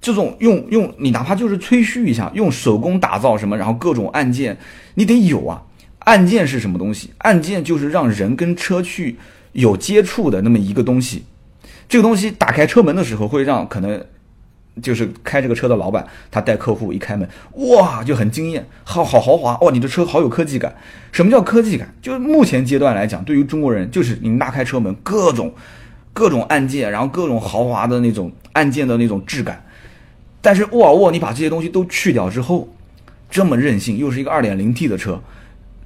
这种用用你哪怕就是吹嘘一下，用手工打造什么，然后各种按键，你得有啊。按键是什么东西？按键就是让人跟车去。有接触的那么一个东西，这个东西打开车门的时候，会让可能就是开这个车的老板，他带客户一开门，哇，就很惊艳，好好豪华，哇，你的车好有科技感。什么叫科技感？就是目前阶段来讲，对于中国人，就是你拉开车门，各种。各种按键，然后各种豪华的那种按键的那种质感。但是沃尔沃，你把这些东西都去掉之后，这么任性，又是一个 2.0T 的车，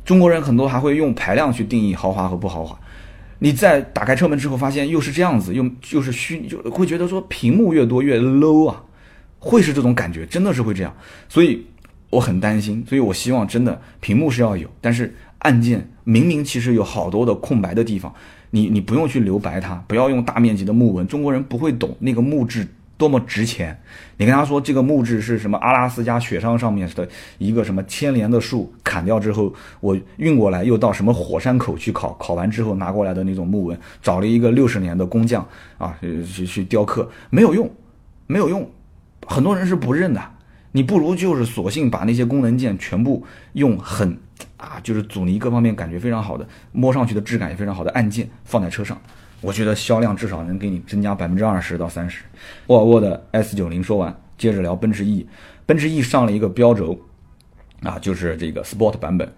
中国人很多还会用排量去定义豪华和不豪华。你在打开车门之后，发现又是这样子，又又是虚，就会觉得说屏幕越多越 low 啊，会是这种感觉，真的是会这样。所以我很担心，所以我希望真的屏幕是要有，但是按键明明其实有好多的空白的地方，你你不用去留白它，不要用大面积的木纹，中国人不会懂那个木质。多么值钱！你跟他说这个木质是什么？阿拉斯加雪山上面的一个什么千年的树，砍掉之后，我运过来，又到什么火山口去烤，烤完之后拿过来的那种木纹，找了一个六十年的工匠啊，去去雕刻，没有用，没有用，很多人是不认的。你不如就是索性把那些功能键全部用很啊，就是阻尼各方面感觉非常好的，摸上去的质感也非常好的按键放在车上。我觉得销量至少能给你增加百分之二十到三十。沃尔沃的 S 九零说完，接着聊奔驰 E。奔驰 E 上了一个标轴，啊，就是这个 Sport 版本。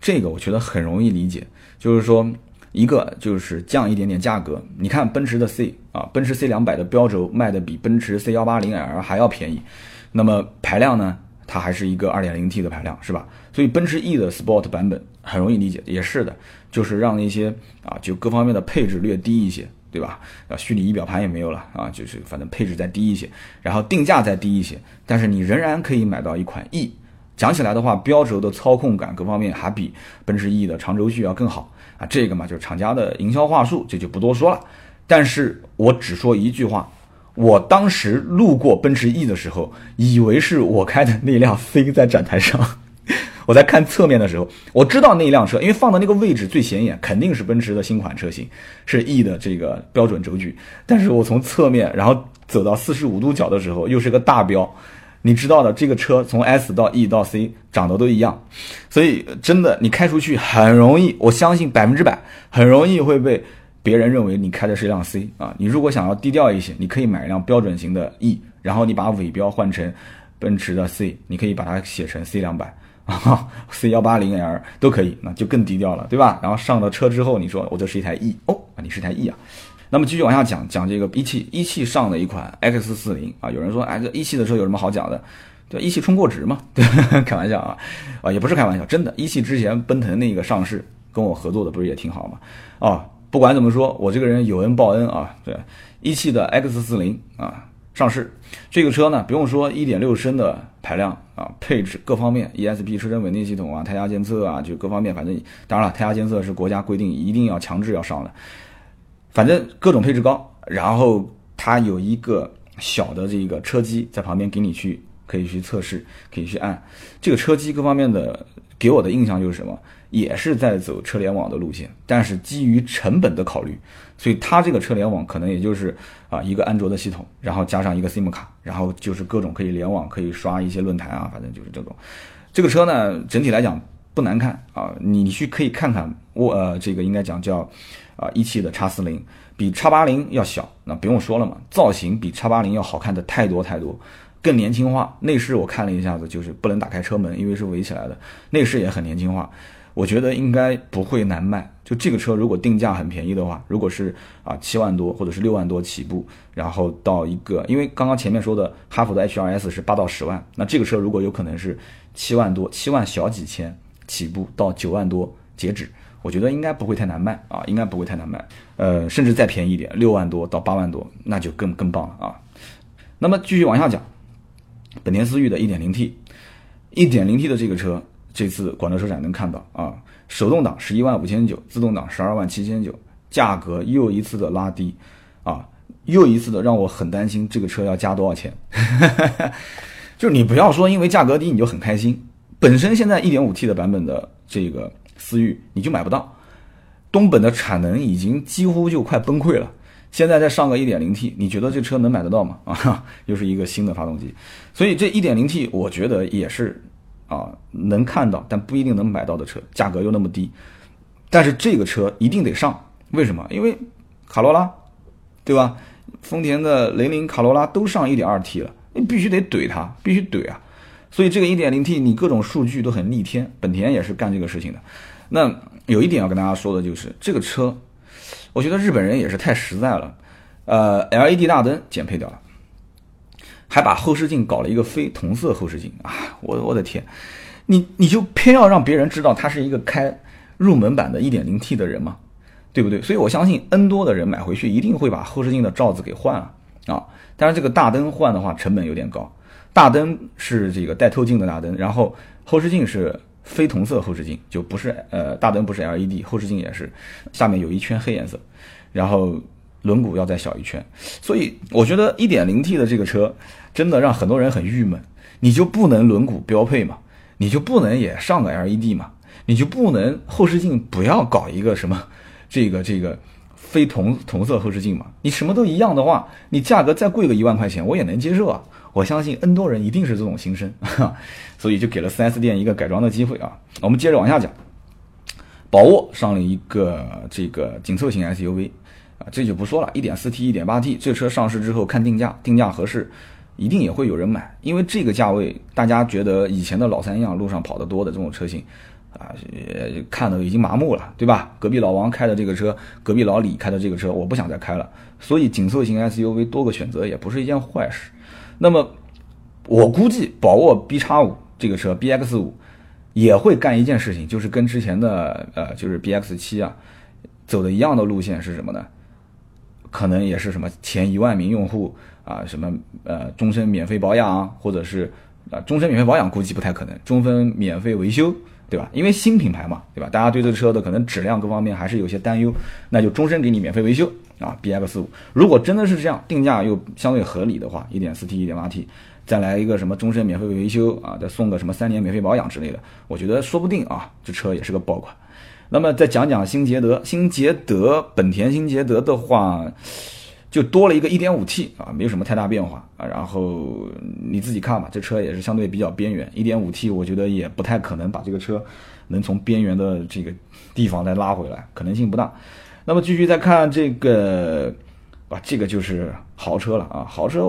这个我觉得很容易理解，就是说一个就是降一点点价格。你看奔驰的 C 啊，奔驰 C 两百的标轴卖的比奔驰 C 幺八零 L 还要便宜，那么排量呢？它还是一个 2.0T 的排量，是吧？所以奔驰 E 的 Sport 版本很容易理解，也是的，就是让那些啊，就各方面的配置略低一些，对吧？啊，虚拟仪表盘也没有了啊，就是反正配置再低一些，然后定价再低一些，但是你仍然可以买到一款 E。讲起来的话，标轴的操控感各方面还比奔驰 E 的长轴距要更好啊。这个嘛，就是厂家的营销话术，这就不多说了。但是我只说一句话。我当时路过奔驰 E 的时候，以为是我开的那辆 C 在展台上。我在看侧面的时候，我知道那辆车，因为放的那个位置最显眼，肯定是奔驰的新款车型，是 E 的这个标准轴距。但是我从侧面，然后走到四十五度角的时候，又是个大标。你知道的，这个车从 S 到 E 到 C 长得都一样，所以真的你开出去很容易，我相信百分之百很容易会被。别人认为你开的是一辆 C 啊，你如果想要低调一些，你可以买一辆标准型的 E，然后你把尾标换成奔驰的 C，你可以把它写成 C 两百啊，C 幺八零 L 都可以，那就更低调了，对吧？然后上了车之后，你说我这是一台 E 哦，你是台 E 啊，那么继续往下讲讲这个一汽一汽上的一款 X 四零啊，有人说哎这一汽的车有什么好讲的？对，一汽冲过值嘛，对，开玩笑啊，啊也不是开玩笑，真的，一汽之前奔腾那个上市跟我合作的不是也挺好嘛？啊。不管怎么说，我这个人有恩报恩啊！对，一汽的 X 四零啊上市，这个车呢不用说，一点六升的排量啊，配置各方面，ESP 车身稳定系统啊，胎压监测啊，就各方面，反正当然了，胎压监测是国家规定一定要强制要上的，反正各种配置高，然后它有一个小的这个车机在旁边给你去可以去测试，可以去按这个车机各方面的，给我的印象就是什么？也是在走车联网的路线，但是基于成本的考虑，所以它这个车联网可能也就是啊一个安卓的系统，然后加上一个 SIM 卡，然后就是各种可以联网，可以刷一些论坛啊，反正就是这种。这个车呢，整体来讲不难看啊，你去可以看看我呃这个应该讲叫啊一汽的叉四零，比叉八零要小，那不用说了嘛，造型比叉八零要好看的太多太多，更年轻化。内饰我看了一下子，就是不能打开车门，因为是围起来的，内饰也很年轻化。我觉得应该不会难卖。就这个车，如果定价很便宜的话，如果是啊七万多或者是六万多起步，然后到一个，因为刚刚前面说的哈弗的 H2S 是八到十万，那这个车如果有可能是七万多，七万小几千起步到九万多截止，我觉得应该不会太难卖啊，应该不会太难卖。呃，甚至再便宜一点，六万多到八万多，那就更更棒了啊。那么继续往下讲，本田思域的 1.0T，1.0T 的这个车。这次广州车展能看到啊，手动挡十一万五千九，自动挡十二万七千九，价格又一次的拉低，啊，又一次的让我很担心这个车要加多少钱。就是你不要说因为价格低你就很开心，本身现在一点五 T 的版本的这个思域你就买不到，东本的产能已经几乎就快崩溃了，现在再上个一点零 T，你觉得这车能买得到吗？啊，又是一个新的发动机，所以这一点零 T 我觉得也是。啊，能看到但不一定能买到的车，价格又那么低，但是这个车一定得上，为什么？因为卡罗拉，对吧？丰田的雷凌、卡罗拉都上 1.2T 了，你必须得怼它，必须怼啊！所以这个 1.0T 你各种数据都很逆天，本田也是干这个事情的。那有一点要跟大家说的就是，这个车，我觉得日本人也是太实在了。呃，LED 大灯减配掉了，还把后视镜搞了一个非同色后视镜啊！我我的天，你你就偏要让别人知道他是一个开入门版的 1.0T 的人吗？对不对？所以我相信 N 多的人买回去一定会把后视镜的罩子给换了啊！但是这个大灯换的话成本有点高，大灯是这个带透镜的大灯，然后后视镜是非同色后视镜，就不是呃大灯不是 LED，后视镜也是下面有一圈黑颜色，然后。轮毂要再小一圈，所以我觉得 1.0T 的这个车真的让很多人很郁闷。你就不能轮毂标配吗？你就不能也上个 LED 吗？你就不能后视镜不要搞一个什么这个这个非同同色后视镜吗？你什么都一样的话，你价格再贵个一万块钱我也能接受啊！我相信 N 多人一定是这种心声，所以就给了 4S 店一个改装的机会啊。我们接着往下讲，宝沃上了一个这个紧凑型 SUV 啊。这就不说了，一点四 T、一点八 T，这车上市之后看定价，定价合适，一定也会有人买，因为这个价位，大家觉得以前的老三样路上跑得多的这种车型，啊，看的已经麻木了，对吧？隔壁老王开的这个车，隔壁老李开的这个车，我不想再开了，所以紧凑型 SUV 多个选择也不是一件坏事。那么，我估计宝沃 B 叉五这个车，BX 五也会干一件事情，就是跟之前的呃，就是 BX 七啊，走的一样的路线是什么呢？可能也是什么前一万名用户啊，什么呃终身免费保养，或者是啊终身免费保养估计不太可能，终身免费维修，对吧？因为新品牌嘛，对吧？大家对这个车的可能质量各方面还是有些担忧，那就终身给你免费维修啊。B X 五如果真的是这样，定价又相对合理的话，一点四 T 一点八 T，再来一个什么终身免费维修啊，再送个什么三年免费保养之类的，我觉得说不定啊，这车也是个爆款。那么再讲讲新捷德，新捷德本田新捷德的话，就多了一个 1.5T 啊，没有什么太大变化啊。然后你自己看吧，这车也是相对比较边缘，1.5T 我觉得也不太可能把这个车能从边缘的这个地方再拉回来，可能性不大。那么继续再看这个，啊，这个就是豪车了啊，豪车，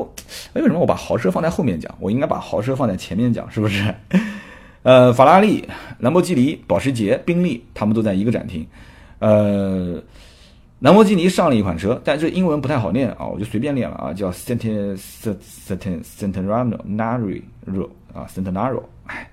哎，为什么我把豪车放在后面讲？我应该把豪车放在前面讲，是不是？呃，法拉利、兰博基尼、保时捷、宾利，他们都在一个展厅。呃，兰博基尼上了一款车，但这英文不太好念啊，我就随便念了啊，叫 Centenaro Centenaro 啊 centenario 哎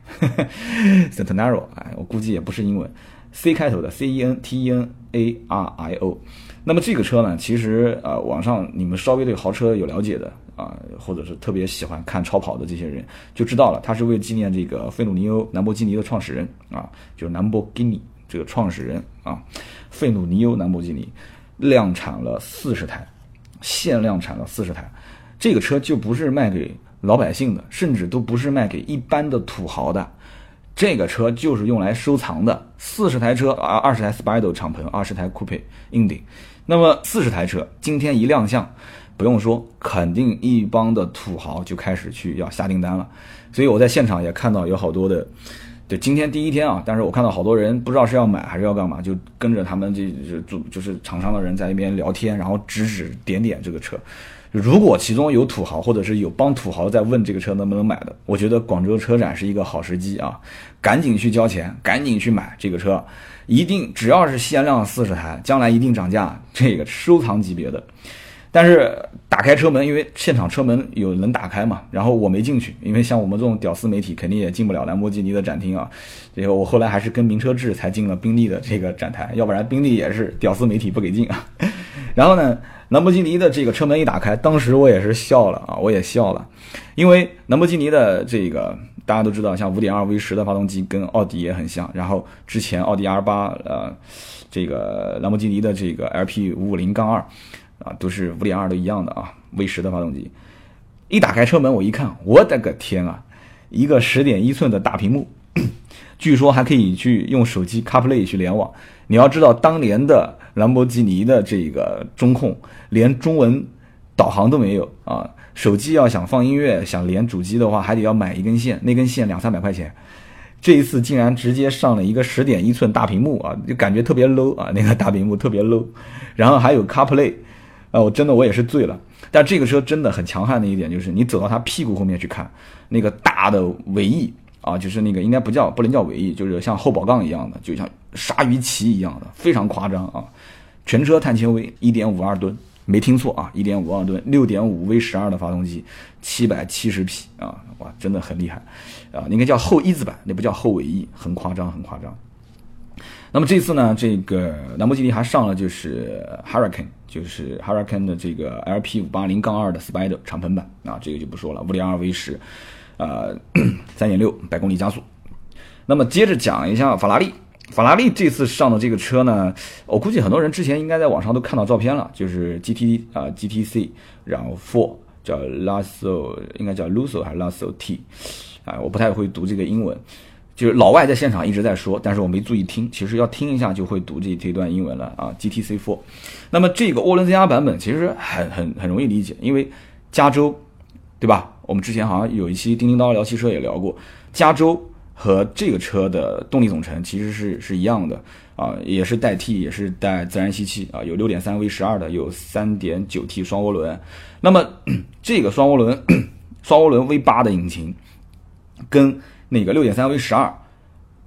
centenario 哎，我估计也不是英文，C 开头的 C E N T E N A R I O。那么这个车呢，其实呃，网上你们稍微对豪车有了解的。啊，或者是特别喜欢看超跑的这些人就知道了，他是为纪念这个费努尼欧兰博基尼的创始人啊，就是兰博基尼这个创始人啊，费努尼欧兰博基尼量产了四十台，限量产了四十台，这个车就不是卖给老百姓的，甚至都不是卖给一般的土豪的，这个车就是用来收藏的。四十台车啊，二十台 Spider 敞篷，二十台酷配硬顶，那么四十台车今天一亮相。不用说，肯定一帮的土豪就开始去要下订单了，所以我在现场也看到有好多的，对，今天第一天啊，但是我看到好多人不知道是要买还是要干嘛，就跟着他们这就就是厂商的人在那边聊天，然后指指点点这个车。如果其中有土豪，或者是有帮土豪在问这个车能不能买的，我觉得广州车展是一个好时机啊，赶紧去交钱，赶紧去买这个车，一定只要是限量四十台，将来一定涨价，这个收藏级别的。但是打开车门，因为现场车门有能打开嘛，然后我没进去，因为像我们这种屌丝媒体肯定也进不了兰博基尼的展厅啊。这个我后来还是跟名车志才进了宾利的这个展台，要不然宾利也是屌丝媒体不给进啊。然后呢，兰博基尼的这个车门一打开，当时我也是笑了啊，我也笑了，因为兰博基尼的这个大家都知道，像5.2 V10 的发动机跟奥迪也很像，然后之前奥迪 R8 呃，这个兰博基尼的这个 LP550-2。啊，都是五点二都一样的啊，V 十的发动机，一打开车门我一看，我的个天啊，一个十点一寸的大屏幕，据说还可以去用手机 CarPlay 去联网。你要知道，当年的兰博基尼的这个中控连中文导航都没有啊，手机要想放音乐想连主机的话，还得要买一根线，那根线两三百块钱。这一次竟然直接上了一个十点一寸大屏幕啊，就感觉特别 low 啊，那个大屏幕特别 low，然后还有 CarPlay。啊，我真的我也是醉了。但这个车真的很强悍的一点就是，你走到它屁股后面去看，那个大的尾翼啊，就是那个应该不叫不能叫尾翼，就是像后保杠一样的，就像鲨鱼鳍一样的，非常夸张啊。全车碳纤维，一点五二吨，没听错啊，一点五二吨，六点五 V 十二的发动机，七百七十匹啊，哇，真的很厉害啊！应该叫后一字板，那不叫后尾翼，很夸张，很夸张。那么这次呢，这个兰博基尼还上了就是 Hurricane，就是 Hurricane 的这个 LP 五八零杠二的 Spider 敞篷版啊，这个就不说了，五点二 V 十，呃，三点六百公里加速。那么接着讲一下法拉利，法拉利这次上的这个车呢，我估计很多人之前应该在网上都看到照片了，就是 GT 啊 GTC，然后 Four 叫 Lasso，应该叫 Lusso 还是 Lasso T，啊，我不太会读这个英文。就是老外在现场一直在说，但是我没注意听。其实要听一下就会读这这段英文了啊。GTC Four，那么这个涡轮增压版本其实很很很容易理解，因为加州，对吧？我们之前好像有一期叮叮叨聊汽车也聊过，加州和这个车的动力总成其实是是一样的啊，也是带 T，也是带自然吸气啊，有6.3 V12 的，有 3.9T 双涡轮。那么 这个双涡轮 双涡轮 V8 的引擎跟那个六点三 V 十二，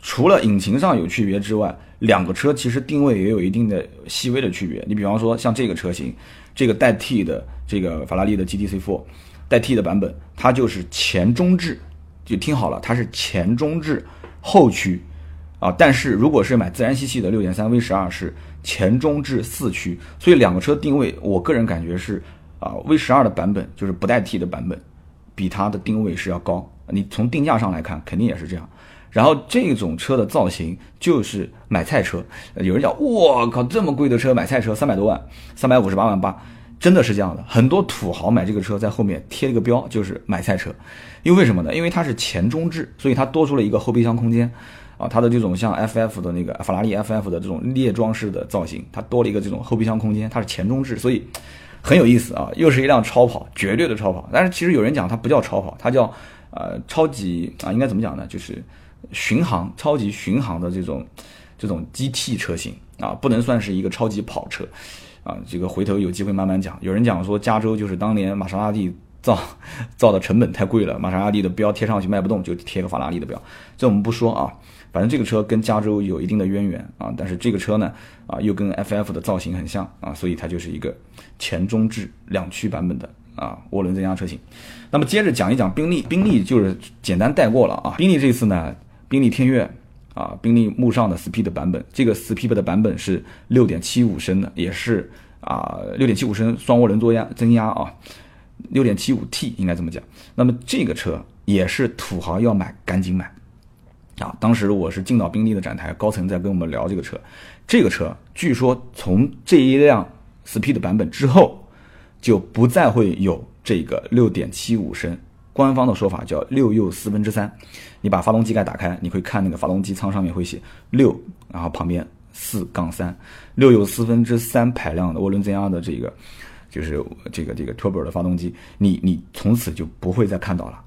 除了引擎上有区别之外，两个车其实定位也有一定的细微的区别。你比方说像这个车型，这个带 T 的这个法拉利的 GTC4 带 T 的版本，它就是前中置，就听好了，它是前中置后驱啊。但是如果是买自然吸气的六点三 V 十二是前中置四驱，所以两个车定位，我个人感觉是啊 V 十二的版本就是不带 T 的版本，比它的定位是要高。你从定价上来看，肯定也是这样。然后这种车的造型就是买菜车。有人讲，我靠，这么贵的车买菜车三百多万，三百五十八万八，真的是这样的。很多土豪买这个车，在后面贴了个标，就是买菜车。因为什么呢？因为它是前中置，所以它多出了一个后备箱空间。啊，它的这种像 FF 的那个法拉利 FF 的这种列装式的造型，它多了一个这种后备箱空间，它是前中置，所以很有意思啊。又是一辆超跑，绝对的超跑。但是其实有人讲它不叫超跑，它叫。呃，超级啊，应该怎么讲呢？就是巡航、超级巡航的这种这种 GT 车型啊，不能算是一个超级跑车啊。这个回头有机会慢慢讲。有人讲说，加州就是当年玛莎拉蒂造造的成本太贵了，玛莎拉蒂的标贴上去卖不动，就贴个法拉利的标。这我们不说啊，反正这个车跟加州有一定的渊源啊。但是这个车呢，啊，又跟 FF 的造型很像啊，所以它就是一个前中置两驱版本的。啊，涡轮增压车型。那么接着讲一讲宾利，宾利就是简单带过了啊。宾利这次呢，宾利天越啊，宾利慕尚的 Speed 版本，这个 Speed 的版本是六点七五升的，也是啊，六点七五升双涡轮增压增压啊，六点七五 T 应该这么讲。那么这个车也是土豪要买赶紧买啊。当时我是进到宾利的展台，高层在跟我们聊这个车，这个车据说从这一辆 Speed 版本之后。就不再会有这个六点七五升，官方的说法叫六又四分之三。你把发动机盖打开，你会看那个发动机舱上面会写六，然后旁边四杠三，六又四分之三排量的涡轮增压的这个，就是这个这个 turbo 的发动机，你你从此就不会再看到了。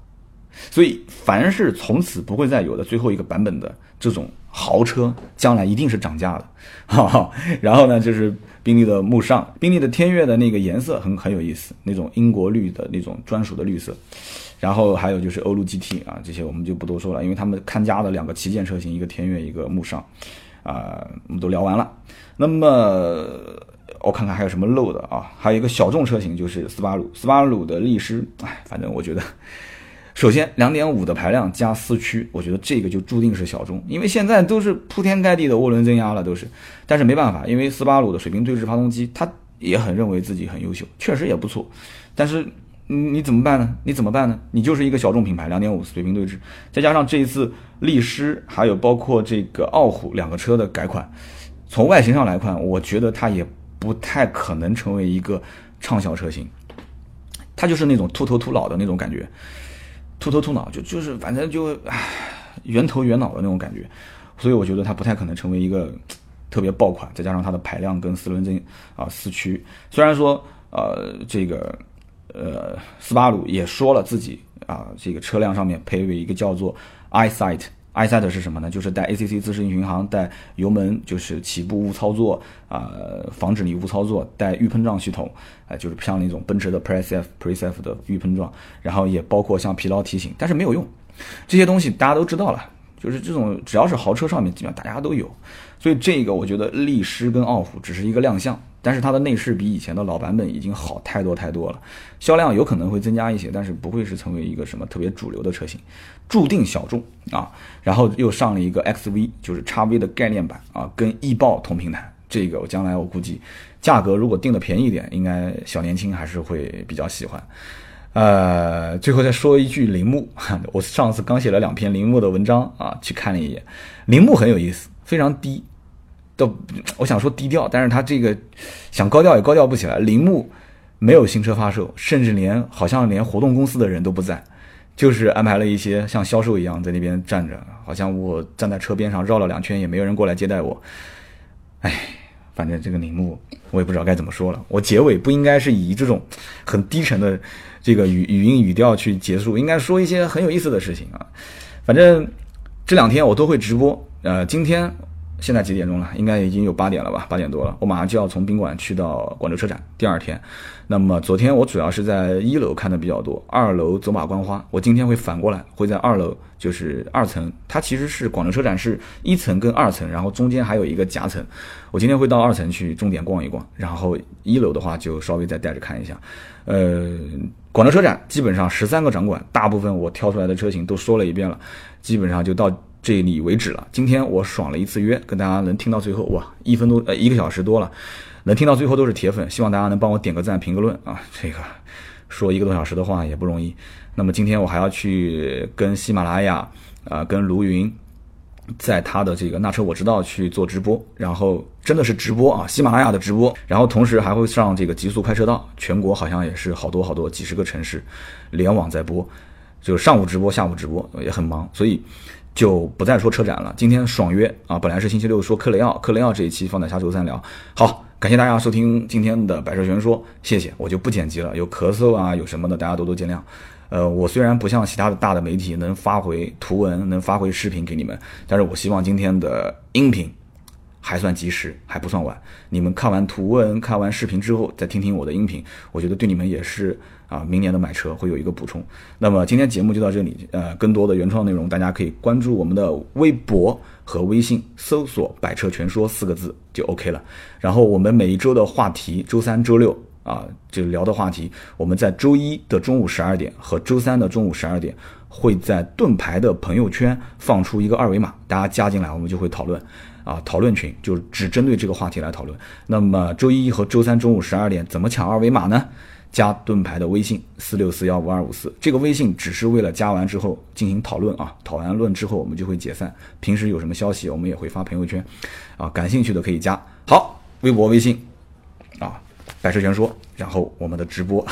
所以，凡是从此不会再有的最后一个版本的这种豪车，将来一定是涨价的。哈哈。然后呢，就是宾利的慕尚，宾利的天越的那个颜色很很有意思，那种英国绿的那种专属的绿色。然后还有就是欧陆 GT 啊，这些我们就不多说了，因为他们看家的两个旗舰车型，一个天越，一个慕尚，啊，我们都聊完了。那么我看看还有什么漏的啊？还有一个小众车型就是斯巴鲁，斯巴鲁的力狮，哎，反正我觉得。首先，两点五的排量加四驱，我觉得这个就注定是小众，因为现在都是铺天盖地的涡轮增压了，都是。但是没办法，因为斯巴鲁的水平对置发动机，它也很认为自己很优秀，确实也不错。但是你怎么办呢？你怎么办呢？你就是一个小众品牌，两点五水平对置，再加上这一次力狮还有包括这个傲虎两个车的改款，从外形上来看，我觉得它也不太可能成为一个畅销车型，它就是那种秃头秃脑的那种感觉。秃头秃脑就就是反正就唉，圆头圆脑的那种感觉，所以我觉得它不太可能成为一个特别爆款。再加上它的排量跟四轮增啊四驱，虽然说呃这个呃斯巴鲁也说了自己啊这个车辆上面配备一个叫做 EyeSight。iSet 是什么呢？就是带 ACC 自适应巡航，带油门就是起步误操作啊，防止你误操作，带预碰撞系统，啊，就是像那种奔驰的 Pre-Safe 的预碰撞，然后也包括像疲劳提醒，但是没有用，这些东西大家都知道了，就是这种只要是豪车上面，基本上大家都有。所以这个我觉得力狮跟傲虎只是一个亮相，但是它的内饰比以前的老版本已经好太多太多了，销量有可能会增加一些，但是不会是成为一个什么特别主流的车型，注定小众啊。然后又上了一个 XV，就是叉 V 的概念版啊，跟翼豹同平台。这个我将来我估计价格如果定的便宜一点，应该小年轻还是会比较喜欢。呃，最后再说一句铃木，我上次刚写了两篇铃木的文章啊，去看了一眼，铃木很有意思，非常低，都我想说低调，但是它这个想高调也高调不起来。铃木没有新车发售，甚至连好像连活动公司的人都不在，就是安排了一些像销售一样在那边站着，好像我站在车边上绕了两圈，也没有人过来接待我。哎，反正这个铃木我也不知道该怎么说了。我结尾不应该是以这种很低沉的。这个语语音语调去结束，应该说一些很有意思的事情啊。反正这两天我都会直播。呃，今天现在几点钟了？应该已经有八点了吧？八点多了。我马上就要从宾馆去到广州车展。第二天，那么昨天我主要是在一楼看的比较多，二楼走马观花。我今天会反过来，会在二楼，就是二层。它其实是广州车展是一层跟二层，然后中间还有一个夹层。我今天会到二层去重点逛一逛，然后一楼的话就稍微再带着看一下。呃。广州车展基本上十三个展馆，大部分我挑出来的车型都说了一遍了，基本上就到这里为止了。今天我爽了一次约，跟大家能听到最后，哇，一分多呃一个小时多了，能听到最后都是铁粉，希望大家能帮我点个赞、评个论啊。这个说一个多小时的话也不容易。那么今天我还要去跟喜马拉雅啊，跟卢云。在他的这个那车我知道去做直播，然后真的是直播啊，喜马拉雅的直播，然后同时还会上这个极速快车道，全国好像也是好多好多几十个城市联网在播，就上午直播，下午直播也很忙，所以就不再说车展了。今天爽约啊，本来是星期六说克雷奥，克雷奥这一期放在下周三聊。好，感谢大家收听今天的百车全说，谢谢，我就不剪辑了，有咳嗽啊，有什么的大家多多见谅。呃，我虽然不像其他的大的媒体能发回图文，能发回视频给你们，但是我希望今天的音频还算及时，还不算晚。你们看完图文、看完视频之后，再听听我的音频，我觉得对你们也是啊，明年的买车会有一个补充。那么今天节目就到这里，呃，更多的原创内容大家可以关注我们的微博和微信，搜索“百车全说”四个字就 OK 了。然后我们每一周的话题，周三、周六。啊，就聊的话题，我们在周一的中午十二点和周三的中午十二点，会在盾牌的朋友圈放出一个二维码，大家加进来，我们就会讨论。啊，讨论群就只针对这个话题来讨论。那么周一和周三中午十二点怎么抢二维码呢？加盾牌的微信四六四幺五二五四，这个微信只是为了加完之后进行讨论啊，讨完论之后我们就会解散。平时有什么消息，我们也会发朋友圈。啊，感兴趣的可以加。好，微博、微信，啊。百车全说，然后我们的直播，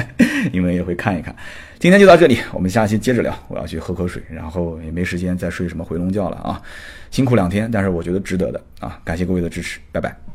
你们也会看一看。今天就到这里，我们下期接着聊。我要去喝口水，然后也没时间再睡什么回笼觉了啊！辛苦两天，但是我觉得值得的啊！感谢各位的支持，拜拜。